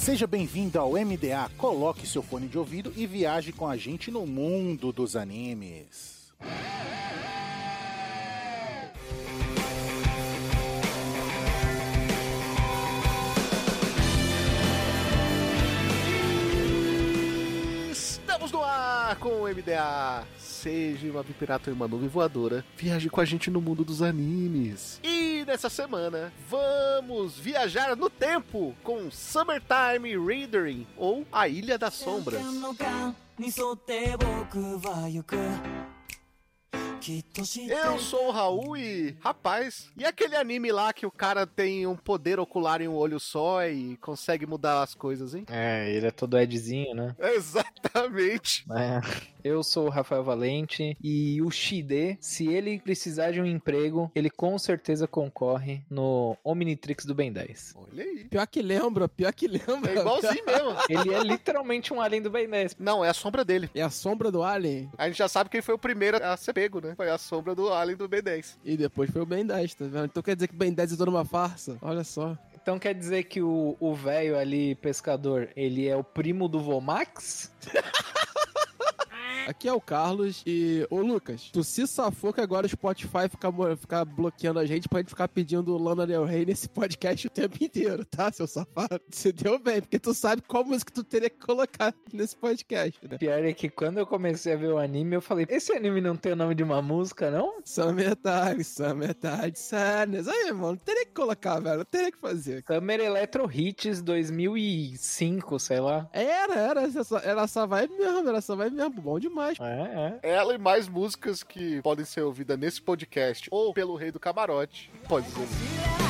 Seja bem-vindo ao MDA. Coloque seu fone de ouvido e viaje com a gente no mundo dos animes. Estamos no ar com o MDA. Seja uma pirata em uma nuvem voadora. Viaje com a gente no mundo dos animes. E essa semana, vamos viajar no tempo com Summertime Rendering ou A Ilha das Sombras. eu sou o Raul e. Rapaz, e aquele anime lá que o cara tem um poder ocular em um olho só e consegue mudar as coisas, hein? É, ele é todo Edzinho, né? Exatamente. É. Eu sou o Rafael Valente e o Shide, se ele precisar de um emprego, ele com certeza concorre no Omnitrix do Ben 10. Olha aí. Pior que lembra, pior que lembra. É igualzinho mesmo. Ele é literalmente um alien do Ben 10. Não, é a sombra dele. É a sombra do Alien. A gente já sabe quem foi o primeiro a ser pego, né? Foi a sombra do Alien do B10. E depois foi o Ben 10, tá vendo? Então quer dizer que o Ben 10 é toda uma farsa? Olha só. Então quer dizer que o o velho ali, pescador, ele é o primo do Vomax? Aqui é o Carlos e. Ô Lucas, tu se safou que agora o Spotify fica, fica bloqueando a gente pra gente ficar pedindo Lana Del Rey nesse podcast o tempo inteiro, tá, seu safado? Você deu bem, porque tu sabe qual música tu teria que colocar nesse podcast, né? Pior é que quando eu comecei a ver o anime, eu falei, esse anime não tem o nome de uma música, não? Summertime, Summertime, Sadness. Aí, mano, teria que colocar, velho. Teria que fazer. Summer Electro Hits 2005, sei lá. Era, era, essa, era essa vibe mesmo, era essa vibe mesmo. Bom demais. É, é. Ela e mais músicas que podem ser ouvidas nesse podcast ou pelo Rei do Camarote. Pode ser.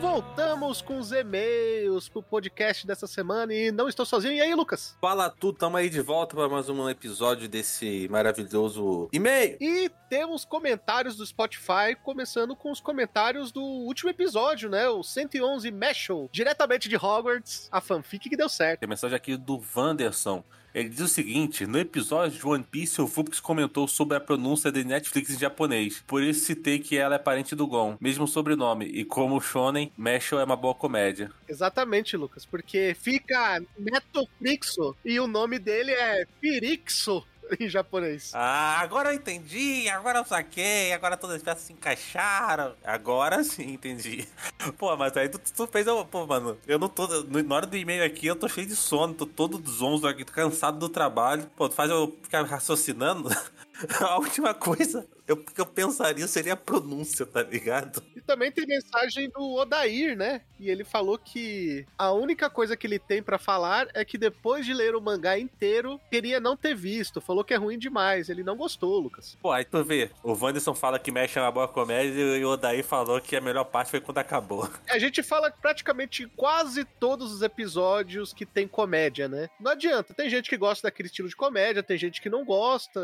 Voltamos com os e-mails pro podcast dessa semana e não estou sozinho. E aí, Lucas? Fala tudo, tamo aí de volta para mais um episódio desse maravilhoso e-mail. E temos comentários do Spotify, começando com os comentários do último episódio, né? O 111 Meshel, diretamente de Hogwarts, a fanfic que deu certo. Tem mensagem aqui do Vanderson. Ele diz o seguinte: no episódio de One Piece, o Fux comentou sobre a pronúncia de Netflix em japonês. Por isso citei que ela é parente do Gon, mesmo sobrenome. E como Shonen, Meshul é uma boa comédia. Exatamente, Lucas, porque fica Netoflixo e o nome dele é Pirixo em japonês. Ah, agora eu entendi, agora eu saquei, agora todas as peças se encaixaram. Agora sim entendi. Pô, mas aí tu, tu fez. eu- Pô, mano, eu não tô. Na hora do e-mail aqui, eu tô cheio de sono, tô todo zonzo aqui, tô cansado do trabalho. Pô, tu faz eu ficar raciocinando. A última coisa eu, que eu pensaria seria a pronúncia, tá ligado? E também tem mensagem do Odair, né? E ele falou que a única coisa que ele tem pra falar é que depois de ler o mangá inteiro, queria não ter visto. Falou que é ruim demais. Ele não gostou, Lucas. Pô, aí tu vê, o Wanderson fala que mexe uma boa comédia e o Odaí falou que a melhor parte foi quando acabou. A gente fala praticamente quase todos os episódios que tem comédia, né? Não adianta. Tem gente que gosta daquele estilo de comédia, tem gente que não gosta.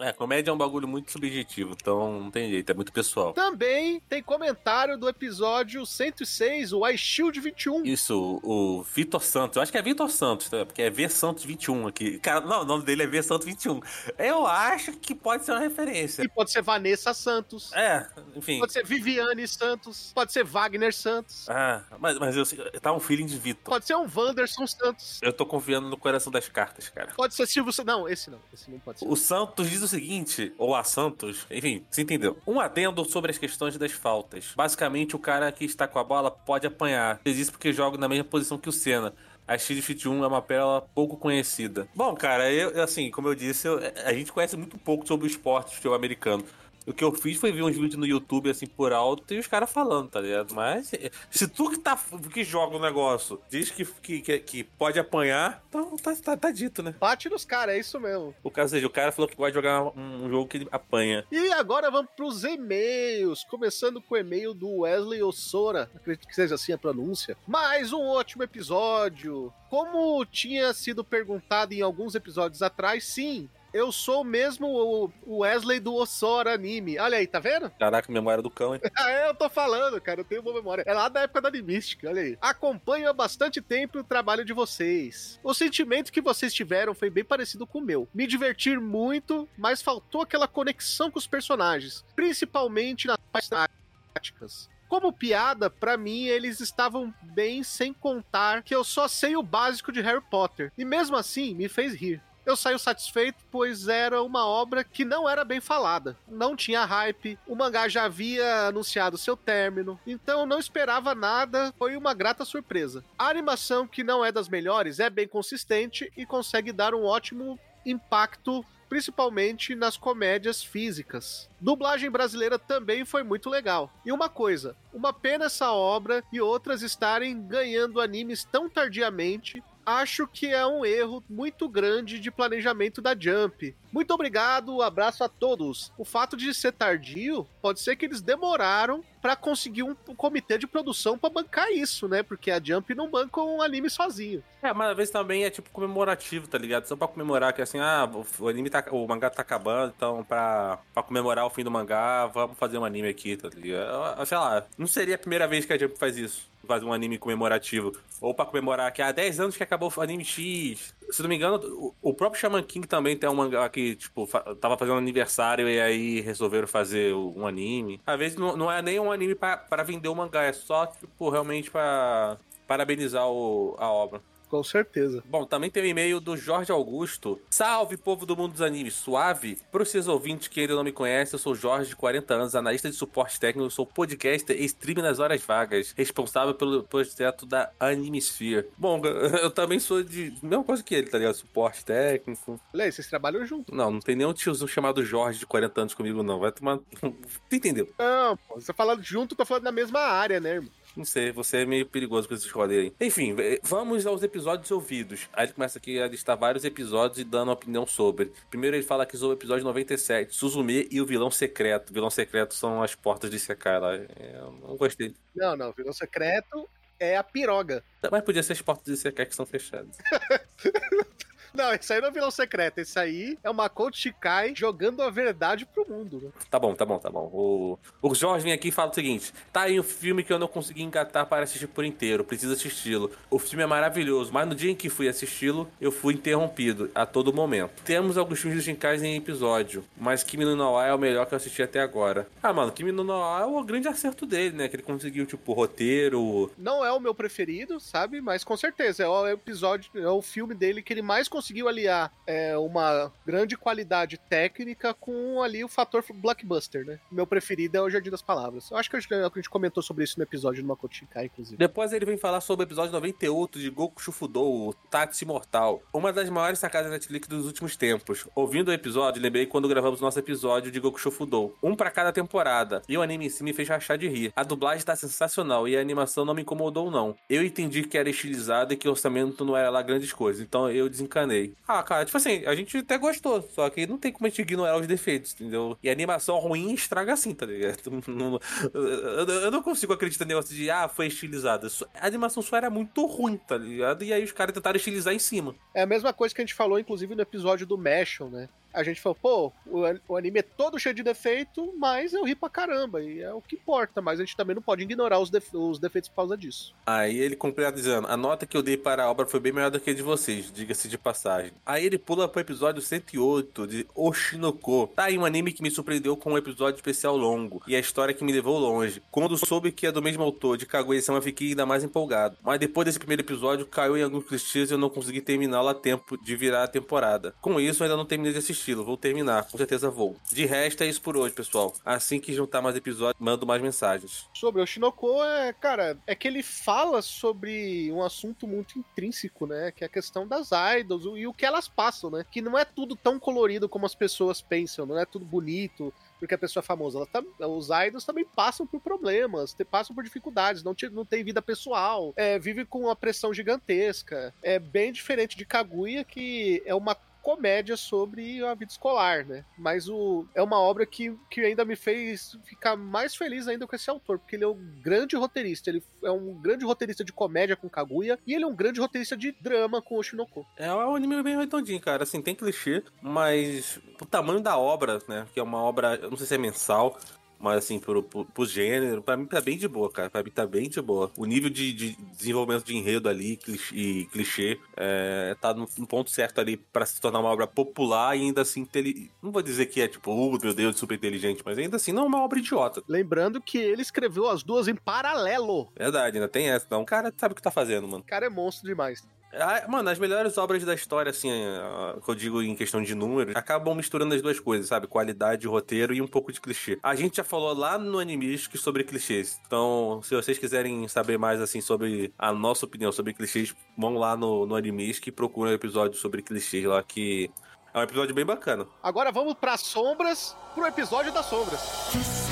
É, comédia é um bagulho muito subjetivo, então não tem jeito, é muito pessoal. Também tem comentário do episódio 106, o iShield 21. Isso, o Vitor Santos, eu acho que é Vitor Santos, tá? porque é V Santos 21 aqui. Cara, não, o nome dele é V Santos 21. Eu acho que pode ser uma referência. E pode ser Vanessa Santos. É, enfim. Pode ser Viviane Santos. Pode ser Wagner Santos. Ah, mas, mas eu, tá um feeling de Vitor. Pode ser um Wanderson Santos. Eu tô confiando no coração das cartas, cara. Pode ser Silvio Santos. Não, esse não. Esse não pode ser. O Santos diz o seguinte: seguinte, ou a Santos, enfim, você entendeu. Um adendo sobre as questões das faltas. Basicamente, o cara que está com a bola pode apanhar. Diz isso porque joga na mesma posição que o Senna. A Street Fit 1 é uma pérola pouco conhecida. Bom, cara, eu, assim, como eu disse, eu- a gente conhece muito pouco sobre o esporte futebol americano. O que eu fiz foi ver uns vídeos no YouTube, assim, por alto, e os caras falando, tá ligado? Mas, se tu que, tá, que joga o negócio diz que, que, que, pode apanhar, então tá, tá, tá dito, né? Bate nos caras, é isso mesmo. O cara, ou seja, o cara falou que pode jogar um, um jogo que ele apanha. E agora vamos pros e-mails, começando com o e-mail do Wesley Ossora, acredito que seja assim a pronúncia. Mais um ótimo episódio. Como tinha sido perguntado em alguns episódios atrás, sim, eu sou mesmo o- Wesley do Ossora anime. Olha aí, tá vendo? Caraca, memória do cão, hein? É, eu tô falando, cara, eu tenho boa memória. É lá da época da Animística, olha aí. Acompanho há bastante tempo o trabalho de vocês. O sentimento que vocês tiveram foi bem parecido com o meu. Me divertir muito, mas faltou aquela conexão com os personagens, principalmente nas táticas. Como piada, pra mim eles estavam bem sem contar que eu só sei o básico de Harry Potter. E mesmo assim, me fez rir. Eu saio satisfeito, pois era uma obra que não era bem falada. Não tinha hype, o mangá já havia anunciado seu término, então não esperava nada, foi uma grata surpresa. A animação, que não é das melhores, é bem consistente e consegue dar um ótimo impacto principalmente nas comédias físicas. Dublagem brasileira também foi muito legal. E uma coisa, uma pena essa obra e outras estarem ganhando animes tão tardiamente. Acho que é um erro muito grande de planejamento da Jump. Muito obrigado, abraço a todos. O fato de ser tardio pode ser que eles demoraram pra conseguir um comitê de produção pra bancar isso, né? Porque a Jump não banca um anime sozinho. É, mas às vezes também é tipo comemorativo, tá ligado? Só pra comemorar que assim, ah, o anime tá. O mangá tá acabando, então pra, pra comemorar o fim do mangá, vamos fazer um anime aqui, tá ligado? Sei lá, não seria a primeira vez que a Jump faz isso. Faz um anime comemorativo. Ou pra comemorar que há 10 anos que acabou o anime X. Se não me engano, o- próprio Shaman King também tem um mangá que, tipo, tava fazendo aniversário e aí resolveram fazer um anime. Às vezes não, não é nem um anime pra vender o mangá, é só, tipo, realmente pra parabenizar o- a obra. Com certeza. Bom, também tem o e-mail do Jorge Augusto. Salve, povo do mundo dos animes, suave? Para os seus ouvintes que ainda não me conhecem, eu sou Jorge, de 40 anos, analista de suporte técnico, sou podcaster e streamer nas horas vagas, responsável pelo projeto da Animesphere. Bom, eu também sou de. Mesma coisa que ele, tá ligado? Suporte técnico. Olha aí, vocês trabalham junto. Não, não tem nenhum tiozinho chamado Jorge de 40 anos comigo, não. Vai tomar. Tu entendeu? Não, pô, você falando junto, tô falando na mesma área, né, irmão? Não sei, você é meio perigoso com esses rolês aí. Enfim, vamos aos episódios ouvidos. Aí ele começa aqui a listar vários episódios e dando opinião sobre. Primeiro ele fala aqui sobre o episódio 97, Suzume e o vilão secreto. O vilão secreto são as portas de Sekai lá. É, Eu não gostei. Não, não, vilão secreto é a piroga. Mas podia ser as portas de Sekai que são fechadas. Não, esse aí não é vilão secreto, esse aí é uma Coach Shikai jogando a verdade pro mundo. Né? Tá bom, tá bom, tá bom. O, o Jorge vem aqui e fala o seguinte: tá aí um filme que eu não consegui engatar para assistir por inteiro, preciso assisti-lo. O filme é maravilhoso, mas no dia em que fui assisti-lo, eu fui interrompido a todo momento. Temos alguns filmes do Shinkais em episódio, mas Kimi no Nawa é o melhor que eu assisti até agora. Ah, mano, Kimi no Nawa é o grande acerto dele, né? Que ele conseguiu, tipo, roteiro. Não é o meu preferido, sabe? Mas com certeza é o episódio, é o filme dele que ele mais conseguiu aliar é, uma grande qualidade técnica com ali o fator blockbuster, né? Meu preferido é o Jardim das Palavras. Eu acho que a gente, comentou sobre isso no episódio do Makoto Shinkai, inclusive. Depois ele vem falar sobre o episódio 98 de Goku Shufudou, o Táxi Mortal. Uma das maiores sacadas da Netflix dos últimos tempos. Ouvindo o episódio, lembrei quando gravamos nosso episódio de Goku Shufudou. Um pra cada temporada. E o anime em si me fez rachar de rir. A dublagem tá sensacional e a animação não me incomodou não. Eu entendi que era estilizado e que o orçamento não era lá grandes coisas, então eu desencanei. Ah, cara, tipo assim, a gente até gostou, só que não tem como a gente ignorar os defeitos, entendeu? E a animação ruim estraga assim, tá ligado? Eu, não consigo acreditar no negócio de, ah, foi estilizado. Isso- A animação só era muito ruim, tá ligado? E aí os caras tentaram estilizar em cima. É a mesma coisa que a gente falou, inclusive, no episódio do Mashal, né? A gente falou, pô, o, an- o anime é todo cheio de defeito, mas eu ri pra caramba, e é o que importa, mas a gente também não pode ignorar os, def- os defeitos por causa disso. Aí ele completa dizendo: A nota que eu dei para a obra foi bem melhor do que a de vocês, diga-se de passagem. Aí ele pula pro episódio 108 de Oshinoko. Tá aí um anime que me surpreendeu com um episódio especial longo e a história que me levou longe. Quando soube que é do mesmo autor de Kaguya-sama, fiquei ainda mais empolgado. Mas depois desse primeiro episódio, caiu em alguns clichês e eu não consegui terminá-lo a tempo de virar a temporada. Com isso, eu ainda não terminei de assistir. Assisti-lo, vou terminar, com certeza vou. De resto, é isso por hoje, pessoal. Assim que juntar mais episódios, mando mais mensagens. Sobre o Shinoko, é, cara, é que ele fala sobre um assunto muito intrínseco, né? Que é a questão das idols e o que elas passam, né? Que não é tudo tão colorido como as pessoas pensam, não é tudo bonito, porque a pessoa é famosa. Tá, os idols também passam por problemas, passam por dificuldades, não, não tem vida pessoal, é, vive com uma pressão gigantesca. É bem diferente de Kaguya, que é uma comédia sobre a vida escolar, né? Mas o, é uma obra que, que ainda me fez ficar mais feliz ainda com esse autor, porque ele é um grande roteirista, ele é um grande roteirista de comédia com Kaguya, e ele é um grande roteirista de drama com o Shinoko. É um anime bem redondinho, cara. Assim, tem clichê, mas o tamanho da obra, né? Que é uma obra, eu não sei se é mensal, mas assim, pro, pro, pro gênero, pra mim tá bem de boa, cara. Pra mim tá bem de boa. O nível de, de desenvolvimento de enredo ali clichê, e clichê é, tá no, no ponto certo ali pra se tornar uma obra popular e ainda assim, inteli- não vou dizer que é tipo, oh, meu Deus, super inteligente, mas ainda assim não é uma obra idiota. Lembrando que ele escreveu as duas em paralelo. Verdade, ainda tem essa. Então, o cara sabe o que tá fazendo, mano. O cara é monstro demais. Ah, Mano, as melhores obras da história, assim, ah, que eu digo em questão de números, acabam misturando as duas coisas, sabe? Qualidade, roteiro e um pouco de clichê. A gente já falou lá no Animistic sobre clichês. Então, se vocês quiserem saber mais, assim, sobre a nossa opinião sobre clichês, vão lá no, no Animistic e procurem um episódio sobre clichês lá, que é um episódio bem bacana. Agora vamos pras sombras, pro episódio das sombras.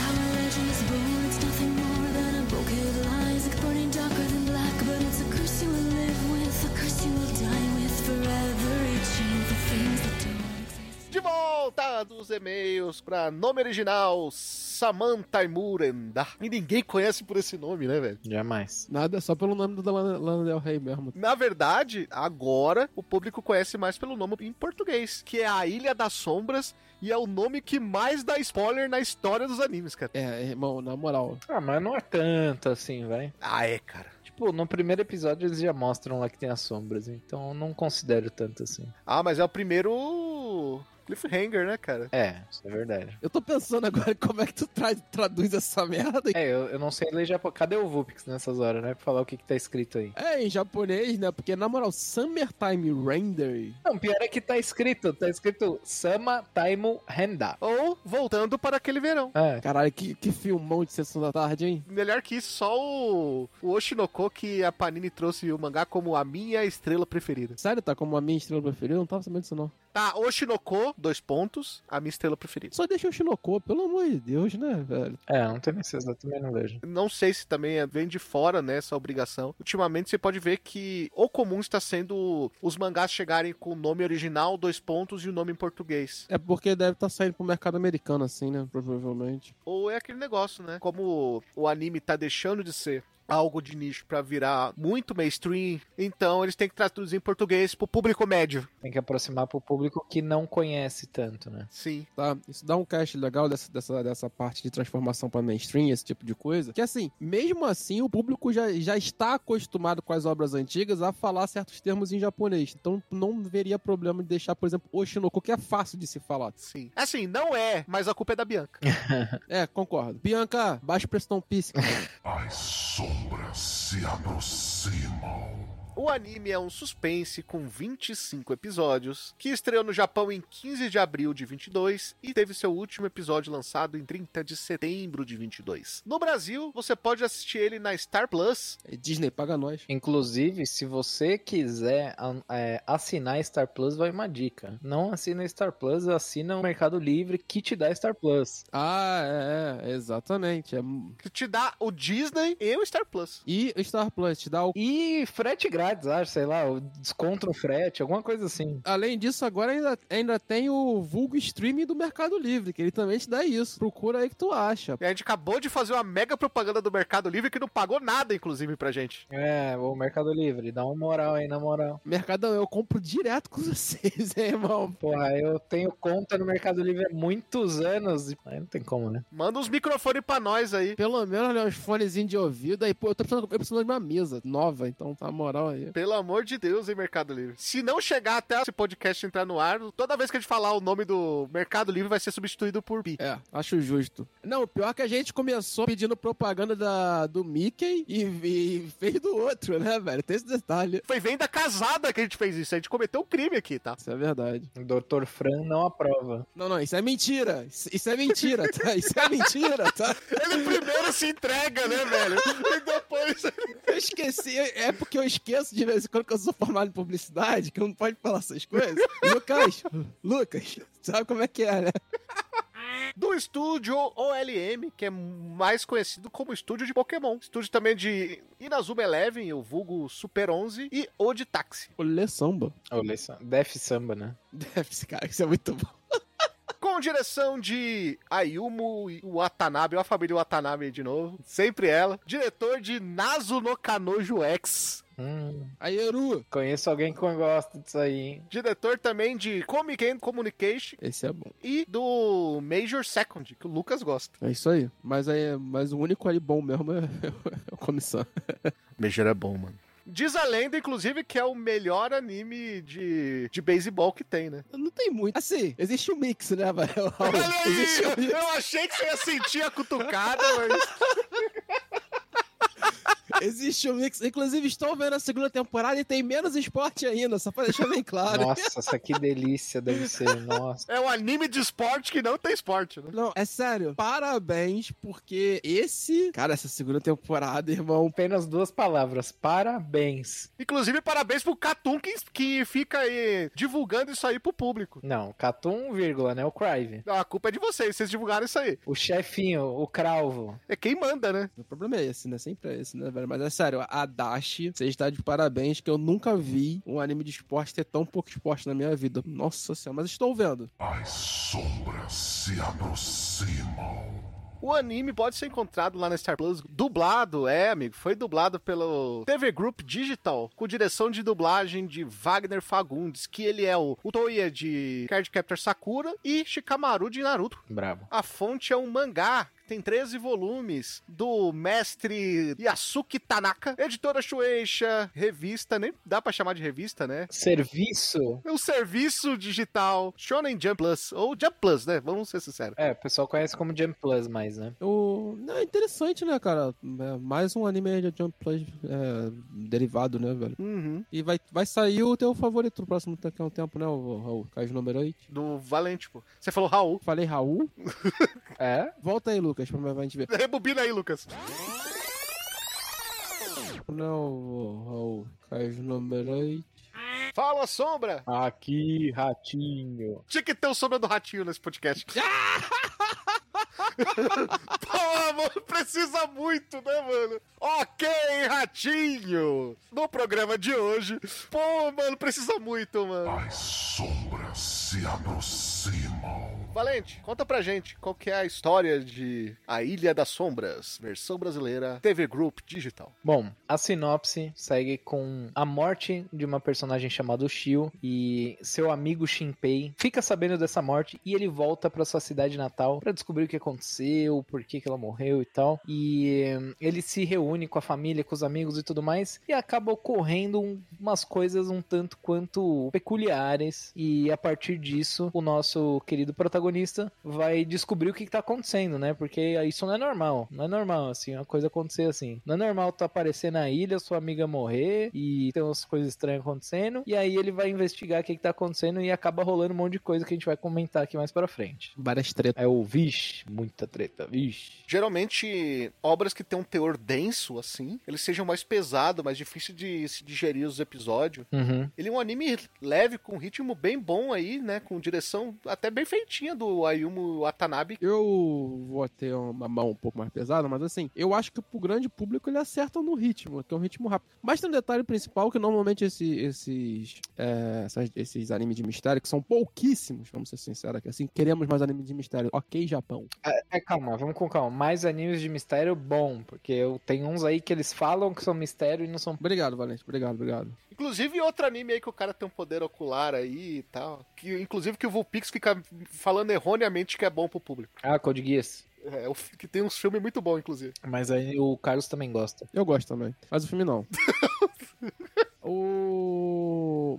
Dos e-mails pra nome original, Samantha Imurenda. E ninguém conhece por esse nome, né, velho? Jamais. Nada, só pelo nome da Lana, Lana Del Rey mesmo. Na verdade, agora o público conhece mais pelo nome em português, que é a Ilha das Sombras, e é o nome que mais dá spoiler na história dos animes, cara. É, irmão, na moral. Ah, mas não é tanto assim, vai. Ah, é, cara. Tipo, no primeiro episódio eles já mostram lá que tem as sombras, então eu não considero tanto assim. Ah, mas é o primeiro cliffhanger, né, cara? É, isso é verdade. Eu tô pensando agora como é que tu tra- traduz essa merda. É, eu, eu não sei ler japonês. Cadê o Vulpix nessas horas, né? Pra falar o que, que tá escrito aí. É, em japonês, né? Porque, na moral, Summertime Render. Não, pior é que tá escrito. Tá escrito Sama Taimu Henda. Ou voltando para aquele verão. É. Caralho, que, que filmão de sessão da tarde, hein? Melhor que isso, só o, o Oshinoko que a Panini trouxe o mangá como a minha estrela preferida. Sério, tá como a minha estrela preferida? Eu não tava sabendo disso, não. Tá, Oshinoko, dois pontos, a minha estrela preferida. Só deixa o Shinoko, pelo amor de Deus, né, velho? É, não tem necessidade, também não vejo. Não sei se também é- vem de fora, né, essa obrigação. Ultimamente você pode ver que o comum está sendo os mangás chegarem com o nome original, dois pontos e o nome em português. É porque deve estar saindo pro mercado americano, assim, né? Provavelmente. Ou é aquele negócio, né? Como o anime tá deixando de ser algo de nicho pra virar muito mainstream, então eles têm que traduzir em português pro público médio. Tem que aproximar pro público que não conhece tanto, né? Sim. Tá? Isso dá um cast legal dessa, dessa, dessa parte de transformação pra mainstream, esse tipo de coisa. Que assim, mesmo assim, o público já, já está acostumado com as obras antigas a falar certos termos em japonês. Então não veria problema de deixar, por exemplo, Oshinoko, que é fácil de se falar. Sim. Assim, não é, mas a culpa é da Bianca. É, concordo. Bianca, baixa pressão píssica. As sombras se aproximam. O anime é um suspense com 25 episódios, que estreou no Japão em 15 de abril de 22 e teve seu último episódio lançado em 30 de setembro de 22. No Brasil, você pode assistir ele na Star Plus. Disney, paga nós. Inclusive, se você quiser é, assinar Star Plus, vai uma dica. Não assina Star Plus, assina o Mercado Livre que te dá Star Plus. Ah, é, é, exatamente. É... Que te dá o Disney e o Star Plus. E o Star Plus te dá o. E frete grátis, acho, sei lá, o desconto no frete, alguma coisa assim. Além disso, agora ainda, ainda tem o vulgo streaming do Mercado Livre, que ele também te dá isso. Procura aí que tu acha. E a gente acabou de fazer uma mega propaganda do Mercado Livre que não pagou nada, inclusive, pra gente. É, o Mercado Livre, dá uma moral aí, na moral. Mercadão, eu compro direto com vocês, hein, irmão. Porra, eu tenho conta no Mercado Livre há muitos anos. e- Aí não tem como, né? Manda uns microfones pra nós aí. Pelo menos olha, uns fonezinhos de ouvido. Aí, pô, eu tô precisando, eu preciso de uma mesa nova, então tá moral aí. Aí. Pelo amor de Deus, hein, Mercado Livre. Se não chegar até esse podcast entrar no ar, toda vez que a gente falar o nome do Mercado Livre vai ser substituído por Pi. É, acho justo. Não, pior que a gente começou pedindo propaganda da, do Mickey e, e fez do outro, né, velho? Tem esse detalhe. Foi venda casada que a gente fez isso. A gente cometeu um crime aqui, tá? Isso é verdade. O Dr. Fran não aprova. Não, não, isso é mentira. Isso, isso é mentira, tá? Isso é mentira, tá? Ele primeiro se entrega, né, velho? E depois. Eu esqueci. É porque eu esqueço de vez em quando que eu sou formado em publicidade, que eu não pode falar essas coisas. Lucas, Lucas, sabe como é que é, né? Do estúdio OLM, que é mais conhecido como estúdio de Pokémon. Estúdio também de Inazuma Eleven, o vulgo Super 11 e o de Taxi. Olê samba. Olha só. Def Samba, né? Ser, cara, isso é muito bom. Com direção de Ayumu Watanabe, ó a família Watanabe aí de novo. Sempre ela. Diretor de Nazu no Kanojo X. Hum, Aí, Eru. conheço alguém que gosta disso aí, hein? Diretor também de Comic and Communication Esse é bom. e do Major Second, que o Lucas gosta. É isso aí. Mas, aí, mas o único ali bom mesmo é, é o comissão. Major é bom, mano. Diz a lenda, inclusive, que é o melhor anime de, de beisebol que tem, né? Não tem muito. Assim, existe um mix, né, velho? Olha aí! Existe um mix. Eu achei que você ia sentir a cutucada, mas... Existe um mix. Inclusive, estou vendo a segunda temporada e tem menos esporte ainda, só pra deixar bem claro. Nossa, essa que delícia deve ser. Nossa. É um anime de esporte que não tem esporte, né? Não, é sério. Parabéns, porque esse. Cara, essa segunda temporada, irmão. Apenas duas palavras. Parabéns. Inclusive, parabéns pro Catum que, que fica aí divulgando isso aí pro público. Não, Catum, vírgula, né? O Crive. Não, a culpa é de vocês, vocês divulgaram isso aí. O chefinho, o Cravo. É quem manda, né? O problema é esse, né? Sempre é esse, né, velho? Mas é sério, a Dash, você está de parabéns, que eu nunca vi um anime de esporte ter tão pouco esporte na minha vida. Nossa senhora, mas estou vendo. As sombras se aproximam. O anime pode ser encontrado lá na Star Plus, dublado, é, amigo, foi dublado pelo TV Group Digital, com direção de dublagem de Wagner Fagundes, que ele é o, o Toya de Cardcaptor Sakura e Shikamaru de Naruto. Brabo. A fonte é um mangá tem 13 volumes do mestre Yasuki Tanaka, editora Shueisha, revista, nem dá pra chamar de revista, né? Serviço? É um serviço digital Shonen Jump Plus, ou Jump Plus, né? Vamos ser sinceros. É, o pessoal conhece como Jump Plus mais, né? O... Não, é interessante, né, cara? É mais um anime de Jump Plus é, derivado, né, velho? Uhum. E vai, vai sair o teu favorito no próximo daqui a um tempo, né, o Raul? Cais número 8. Do Valente, pô. Você falou Raul. Falei Raul? É? Volta aí, Lucas, pra pra gente ver. Rebobina aí, Lucas. Não, Raul. Cais número 8. Fala, Sombra! Aqui, ratinho. Tinha que ter o Sombra do Ratinho nesse podcast. Pô, mano, precisa muito, né, mano? Ok, Ratinho! No programa de hoje, pô, mano, precisa muito, mano. As sombras se aproximam. Valente, conta pra gente qual que é a história de A Ilha das Sombras, versão brasileira, TV Group Digital. Bom, a sinopse segue com a morte de uma personagem chamada Shio e seu amigo Shinpei fica sabendo dessa morte e ele volta pra sua cidade natal pra descobrir o que aconteceu, por que, que ela morreu e tal. E hum, ele se reúne com a família, com os amigos e tudo mais e acaba ocorrendo um- umas coisas um tanto quanto peculiares e a partir disso o nosso querido protagonista vai descobrir o que, que tá acontecendo, né? Porque isso não é normal, não é normal assim, uma coisa acontecer assim. Não é normal tu aparecer na ilha, sua amiga morrer e tem umas coisas estranhas acontecendo e aí ele vai investigar o que, que tá acontecendo e acaba rolando um monte de coisa que a gente vai comentar aqui mais pra frente. Várias tretas. É o vixe, muita treta, vixe. Geralmente, obras que têm um teor denso, assim, eles sejam mais pesados, mais difícil de se digerir os episódios. Uhum. Ele é um anime leve, com ritmo bem bom aí, né? Com direção até bem feitinha do Ayumu Watanabe. Eu vou ter uma mão um pouco mais pesada, mas assim, eu acho que pro grande público ele acerta no ritmo, que é um ritmo rápido. Mas tem um detalhe principal que normalmente esse- esses, é, essas- esses animes de mistério, que são pouquíssimos, vamos ser sinceros aqui, assim, queremos mais animes de mistério. Ok, Japão. É, calma, vamos com calma. Mais animes de mistério, bom, porque eu tenho uns aí que eles falam que são mistério e não são. Obrigado, Valente, obrigado, obrigado. Inclusive, outro anime aí que o cara tem um poder ocular aí e tal. Que, inclusive, que o Vulpix fica falando erroneamente que é bom pro público. Ah, Code Geass. É, que tem uns filmes muito bons, inclusive. Mas aí o Carlos também gosta. Eu gosto também. Mas o filme não.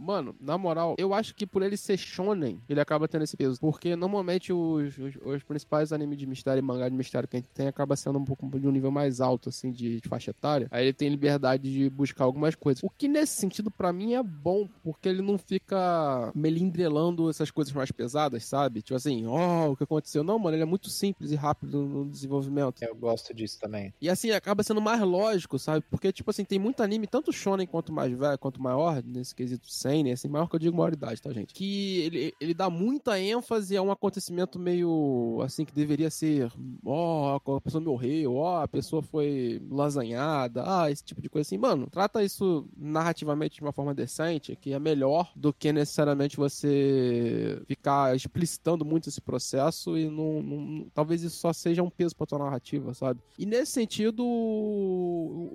Mano, na moral, eu acho que por ele ser shonen, ele acaba tendo esse peso. Porque normalmente os, os, os principais animes de mistério e mangá de mistério que a gente tem acaba sendo um pouco de um nível mais alto, assim, de, de faixa etária. Aí ele tem liberdade de buscar algumas coisas. O que nesse sentido, pra mim, é bom, porque ele não fica melindrelando essas coisas mais pesadas, sabe? Tipo assim, ó, o que aconteceu? Não, mano, ele é muito simples e rápido no desenvolvimento. Eu gosto disso também. E assim, acaba sendo mais lógico, sabe? Porque, tipo assim, tem muito anime, tanto shonen quanto mais velho, quanto maior, nesse quesito seinen, assim, maior que eu digo maioridade, tá, gente? Que ele, ele dá muita ênfase a um acontecimento meio, assim, que deveria ser, ó, a pessoa morreu, ó, a pessoa foi lasanhada, ah, esse tipo de coisa assim. Mano, trata isso narrativamente de uma forma decente, que é melhor do que necessariamente você ficar explicitando muito esse processo e não, não- talvez isso só seja um peso pra tua narrativa, sabe? E nesse sentido,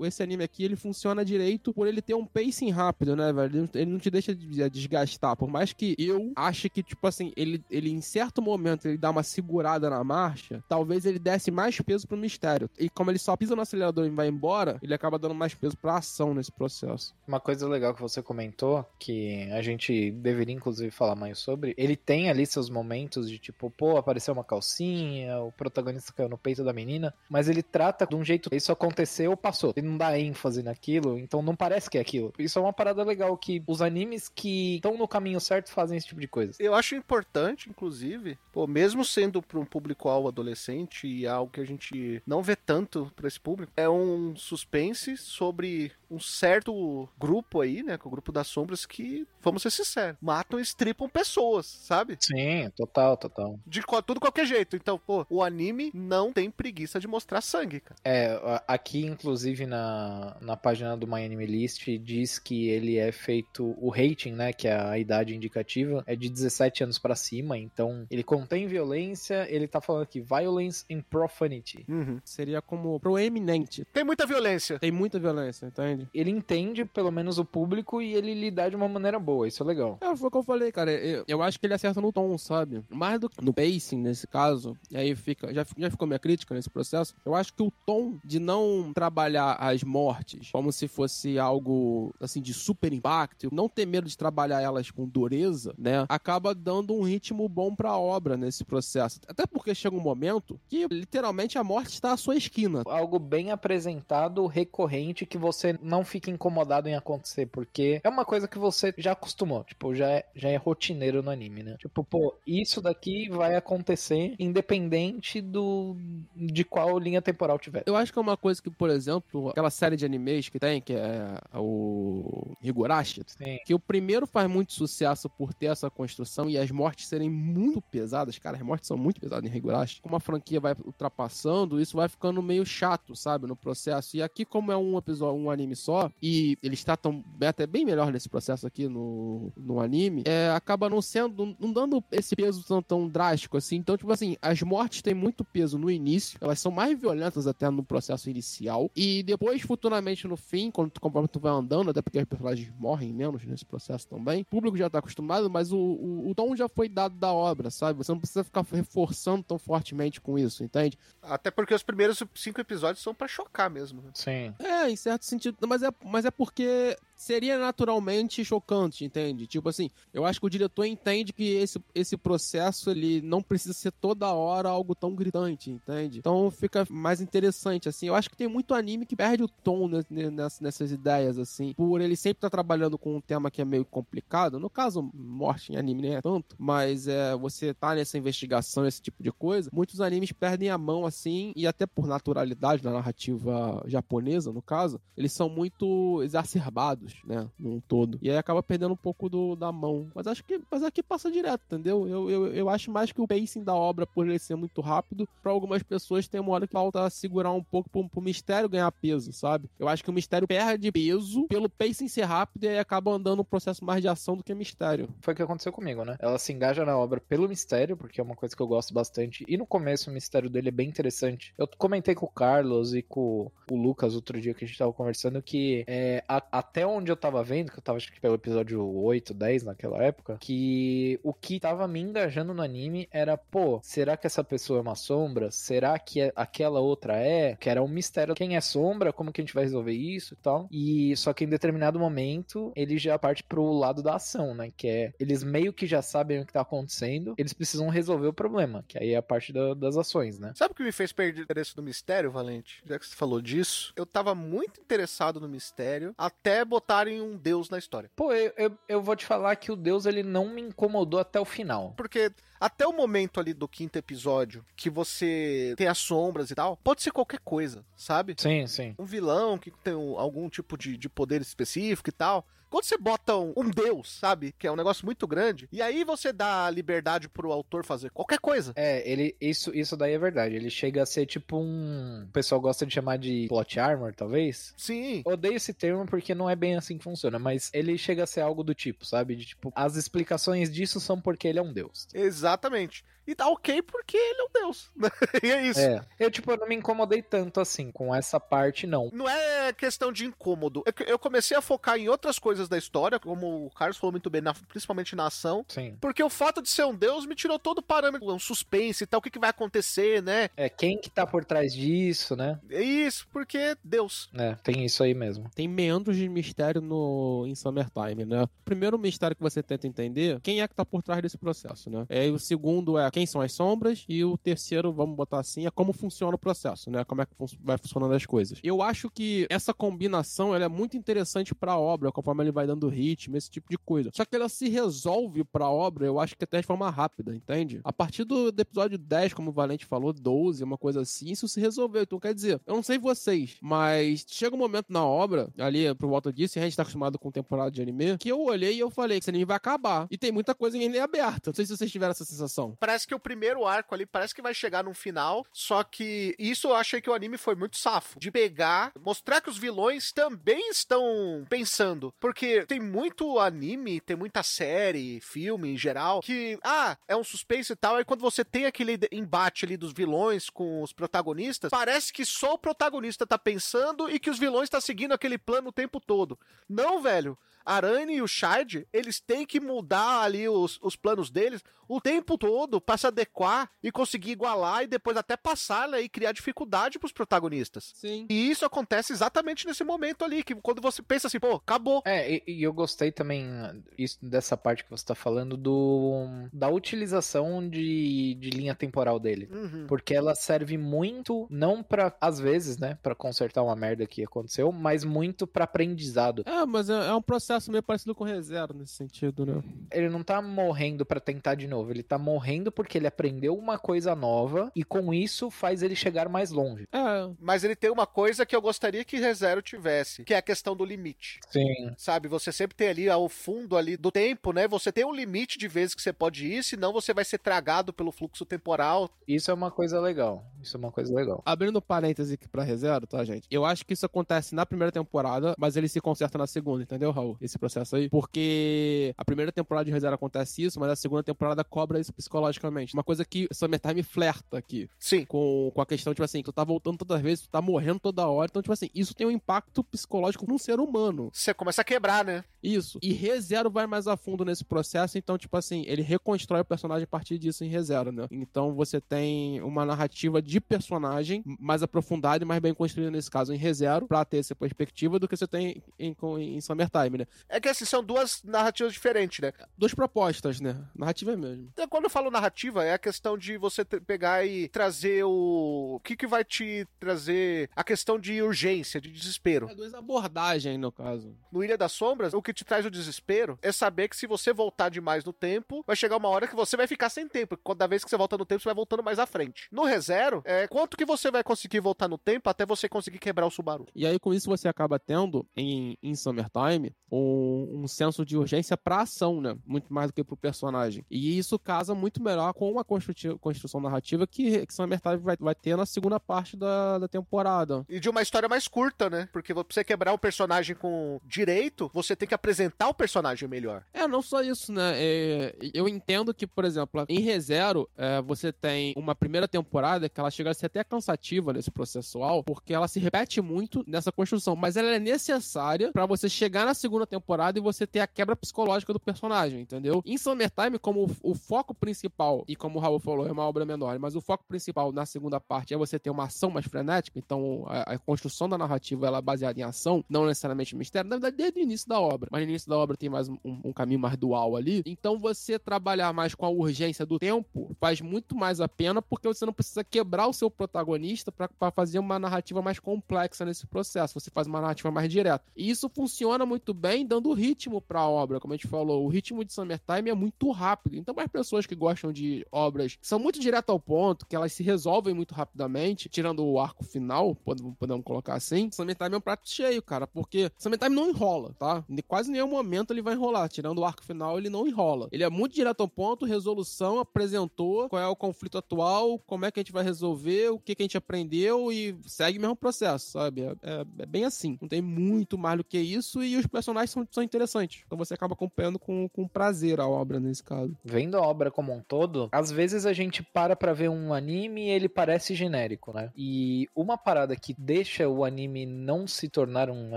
esse anime aqui, ele funciona direito por ele ter um pacing rápido, né, velho? Ele não te deixa de- desgastar. Por mais que eu ache que, tipo assim, ele, ele em certo momento ele dá uma segurada na marcha, talvez ele desse mais peso pro mistério. E como ele só pisa no acelerador e vai embora, ele acaba dando mais peso pra ação nesse processo. Uma coisa legal que você comentou, que a gente deveria inclusive falar mais sobre, ele tem ali seus momentos de tipo, pô, apareceu uma calcinha, o protagonista caiu no peito da menina, mas ele trata de um jeito, isso aconteceu, passou. Ele não dá ênfase naquilo, então não parece que é aquilo. Isso é uma parada legal que os animes que estão no caminho certo fazem esse tipo de coisa. Eu acho importante, inclusive, pô, mesmo sendo para um público-alvo adolescente e algo que a gente não vê tanto para esse público, é um suspense sobre um certo grupo aí, né, que é o grupo das sombras que, vamos ser sinceros, matam e estripam pessoas, sabe? Sim, total, total. De tudo qualquer jeito. Então, pô, o anime não tem preguiça de mostrar sangue, cara. É, aqui, inclusive, na, na página do My Anime List, diz que ele é feito. O rating, né? Que é a idade indicativa, é de 17 anos pra cima. Então, ele contém violência. Ele tá falando aqui: violence and profanity. Seria como proeminente. Tem muita violência. Tem muita violência, entende? Ele entende, pelo menos, o público e ele lidar de uma maneira boa. Isso é legal. É, foi o que eu falei, cara. Eu, eu acho que ele acerta no tom, sabe? Mais do que no pacing, nesse caso. E aí fica. Já, já ficou minha crítica nesse processo. Eu acho que o tom de não trabalhar as mortes como se fosse algo, assim, de super impacto, não ter medo de trabalhar elas com dureza, né? Acaba dando um ritmo bom pra obra nesse processo. Até porque chega um momento que, literalmente, a morte está à sua esquina. Algo bem apresentado, recorrente, que você não fica incomodado em acontecer, porque é uma coisa que você já acostumou, tipo, já é, já é rotineiro no anime, né? Tipo, pô, isso daqui vai acontecer independente do de qual linha temporal tiver. Eu acho que é uma coisa que, por exemplo, aquela série de animes que tem, que é o Higurashi, Sim. que o primeiro faz muito sucesso por ter essa construção e as mortes serem muito pesadas. Cara, as mortes são muito pesadas em Higurashi. Como a franquia vai ultrapassando, isso vai ficando meio chato, sabe, no processo. E aqui, como é um episódio, um anime só, e eles tratam até bem melhor nesse processo aqui no, no anime, é, acaba não sendo, não dando esse peso tão, tão drástico assim. Então, tipo assim, as mortes têm muito peso no início, elas são mais violentas até no processo inicial, e depois, futuramente, no fim, quando tu, conforme tu vai andando, até porque os personagens morrem menos nesse processo também, o público já tá acostumado, mas o, o, o tom já foi dado da obra, sabe? Você não precisa ficar reforçando tão fortemente com isso, entende? Até porque os primeiros cinco episódios são pra chocar mesmo. né? Sim. É, em certo sentido. Mas é, mas é porque seria naturalmente chocante, entende? Tipo assim, eu acho que o diretor entende que esse, esse processo ele não precisa ser toda hora algo tão gritante, entende? Então fica mais interessante, assim. Eu acho que tem muito anime que perde o tom ne- ne- ness- nessas ideias, assim. Por ele sempre estar trabalhando com um tema que é meio complicado. No caso, morte em anime nem é tanto, mas é, você tá nessa investigação, esse tipo de coisa. Muitos animes perdem a mão, assim, e até por naturalidade da narrativa japonesa, no caso, eles são muito exacerbados, né, num todo. E aí acaba perdendo um pouco do, da mão. Mas acho que mas aqui passa direto, entendeu? Eu, eu, eu acho mais que o pacing da obra, por ele ser muito rápido, pra algumas pessoas tem uma hora que falta segurar um pouco pro, pro mistério ganhar peso, sabe? Eu acho que o mistério perde peso pelo pacing ser rápido e aí acaba andando um processo mais de ação do que mistério. Foi o que aconteceu comigo, né? Ela se engaja na obra pelo mistério, porque é uma coisa que eu gosto bastante. E no começo o mistério dele é bem interessante. Eu comentei com o Carlos e com o Lucas outro dia que a gente tava conversando que é, a- até onde onde eu tava vendo, que eu tava acho que pelo episódio 8, 10 naquela época, que o que tava me engajando no anime era, pô, será que essa pessoa é uma sombra? Será que é- aquela outra é? Que era um mistério. Quem é sombra? Como que a gente vai resolver isso e tal? E só que em determinado momento ele já parte pro lado da ação, né? Que é eles meio que já sabem o que tá acontecendo, eles precisam resolver o problema, que aí é a parte da- das ações, né? Sabe o que me fez perder interesse no mistério, Valente? Já que você falou disso, eu tava muito interessado no mistério até botarem um deus na história. Pô, eu, eu, eu vou te falar que o Deus ele não me incomodou até o final. Porque até o momento ali do quinto episódio, que você tem as sombras e tal, pode ser qualquer coisa, sabe? Sim, sim. Um vilão que tem um- algum tipo de, de poder específico e tal. Quando você bota um, um deus, sabe? Que é um negócio muito grande, e aí você dá liberdade pro autor fazer qualquer coisa. É, ele, isso, isso daí é verdade. Ele chega a ser tipo um. O pessoal gosta de chamar de plot armor, talvez. Sim. Odeio esse termo porque não é bem assim que funciona, mas ele chega a ser algo do tipo, sabe? De tipo, as explicações disso são porque ele é um deus. Exatamente. E tá ok porque ele é um deus. e é isso. É. Eu, tipo, eu não me incomodei tanto assim com essa parte, não. Não é questão de incômodo. É Eu comecei a focar em outras coisas da história, como o Carlos falou muito bem, na- principalmente na ação. Sim. Porque o fato de ser um deus me tirou todo o parâmetro, um suspense e tal, o que, que vai acontecer, né? É, quem que tá por trás disso, né? É isso, porque Deus. É, tem isso aí mesmo. Tem meandros de mistério no em Summertime, né? O primeiro mistério que você tenta entender, quem é que tá por trás desse processo, né? É, e o segundo é quem são as sombras e o terceiro, vamos botar assim, é como funciona o processo, né? Como é que vai funcionando as coisas. Eu acho que essa combinação, ela é muito interessante pra obra, conforme ele vai dando ritmo, esse tipo de coisa. Só que ela se resolve pra obra, eu acho que até de forma rápida, entende? A partir do, do episódio 10, como o Valente falou, 12, uma coisa assim, isso se resolveu. Então, quer dizer, eu não sei vocês, mas chega um momento na obra, ali por volta disso, e a gente tá acostumado com temporada de anime, que eu olhei e eu falei que esse anime vai acabar. E tem muita coisa em aberta. Não sei se vocês tiveram essa sensação. Parece que o primeiro arco ali parece que vai chegar num final, só que isso eu achei que o anime foi muito safo. De pegar, mostrar que os vilões também estão pensando. Porque tem muito anime, tem muita série, filme em geral, que, ah, é um suspense e tal, aí quando você tem aquele embate ali dos vilões com os protagonistas, parece que só o protagonista tá pensando e que os vilões tá seguindo aquele plano o tempo todo. Não, velho. Arane e o Shard, eles têm que mudar ali os, os planos deles o tempo todo pra se adequar e conseguir igualar e depois até passar né, e criar dificuldade pros protagonistas. Sim. E isso acontece exatamente nesse momento ali, que quando você pensa assim, pô, acabou. É, e, e eu gostei também uh, isso, dessa parte que você tá falando do da utilização de, de linha temporal dele. Uhum. Porque ela serve muito, não pra, às vezes, né, pra consertar uma merda que aconteceu, mas muito pra aprendizado. É, mas é, é um processo meio parecido com o ReZero nesse sentido, né? Ele não tá morrendo pra tentar de novo, ele tá morrendo porque ele aprendeu uma coisa nova e com isso faz ele chegar mais longe. É, Mas ele tem uma coisa que eu gostaria que ReZero tivesse, que é a questão do limite. Sim. Sabe, você sempre tem ali ao fundo ali do tempo, né? Você tem um limite de vezes que você pode ir, senão você vai ser tragado pelo fluxo temporal. Isso é uma coisa legal. Isso é uma coisa legal. Abrindo parêntese aqui pra ReZero, tá, gente? Eu acho que isso acontece na primeira temporada, mas ele se conserta na segunda, entendeu, Raul? Esse processo aí. Porque a primeira temporada de ReZero acontece isso, mas a segunda temporada cobra isso psicologicamente. Uma coisa que Summertime flerta aqui. Sim. Com, com a questão, tipo assim, tu tá voltando todas as vezes, tu tá morrendo toda hora. Então, tipo assim, isso tem um impacto psicológico num ser humano. Você começa a quebrar, né? Isso. E ReZero vai mais a fundo nesse processo, então, tipo assim, ele reconstrói o personagem a partir disso em ReZero, né? Então você tem uma narrativa de personagem mais aprofundada e mais bem construída nesse caso em ReZero, pra ter essa perspectiva do que você tem em, com- em Summertime, né? É que assim, são duas narrativas diferentes, né? Duas propostas, né? Narrativa é mesmo. Então, Quando eu falo narrativa, é a questão de você pegar e trazer o. O que, que vai te trazer a questão de urgência, de desespero. É duas abordagens, no caso. No Ilha das Sombras, o que te traz o desespero é saber que se você voltar demais no tempo, vai chegar uma hora que você vai ficar sem tempo. Cada vez que você volta no tempo, você vai voltando mais à frente. No ReZero, é quanto que você vai conseguir voltar no tempo até você conseguir quebrar o Subaru. E aí, com isso, você acaba tendo, em, em Summertime, um, um senso de urgência pra ação, né? Muito mais do que pro personagem. E isso casa muito melhor com a construti- construção narrativa que, que Summertime vai, vai ter na segunda parte da, da temporada. E de uma história mais curta, né? Porque pra você quebrar o personagem com direito, você tem que apresentar o personagem melhor. É, não só isso, né? É, eu entendo que, por exemplo, em ReZero, é, você tem uma primeira temporada que ela chega a ser até cansativa nesse processual, porque ela se repete muito nessa construção, mas ela é necessária pra você chegar na segunda temporada e você ter a quebra psicológica do personagem, entendeu? Em Summertime, como o, o foco principal, e como o Raul falou, é uma obra menor, mas o foco principal na segunda parte é você ter uma ação mais frenética, então a, a construção da narrativa ela é baseada em ação, não necessariamente mistério, na verdade desde o início da obra, mas no início da obra tem mais um, um caminho mais dual ali, então você trabalhar mais com a urgência do tempo faz muito mais a pena porque você não precisa quebrar o seu protagonista pra fazer uma narrativa mais complexa nesse processo, você faz uma narrativa mais direta. E isso funciona muito bem dando ritmo pra obra, como a gente falou, o ritmo de Summertime é muito rápido, então para as pessoas que gostam de obras que são muito direto ao ponto, que elas se resolvem muito rapidamente, tirando o arco final, podemos colocar assim, Summertime é um prato cheio, cara, porque Summertime não enrola, tá? Em quase nenhum momento ele vai enrolar, tirando o arco final, ele não enrola. Ele é muito direto ao ponto, resolução, apresentou qual é o conflito atual, como é que a gente vai resolver, o que, que a gente aprendeu e segue o mesmo processo, sabe? É, é- é bem assim. Não tem muito mais do que isso e os personagens são, são interessantes. Então você acaba acompanhando com, com prazer a obra nesse caso. Vendo a obra como um todo, às vezes a gente para pra ver um anime e ele parece genérico, né? E uma parada que deixa o anime não se tornar um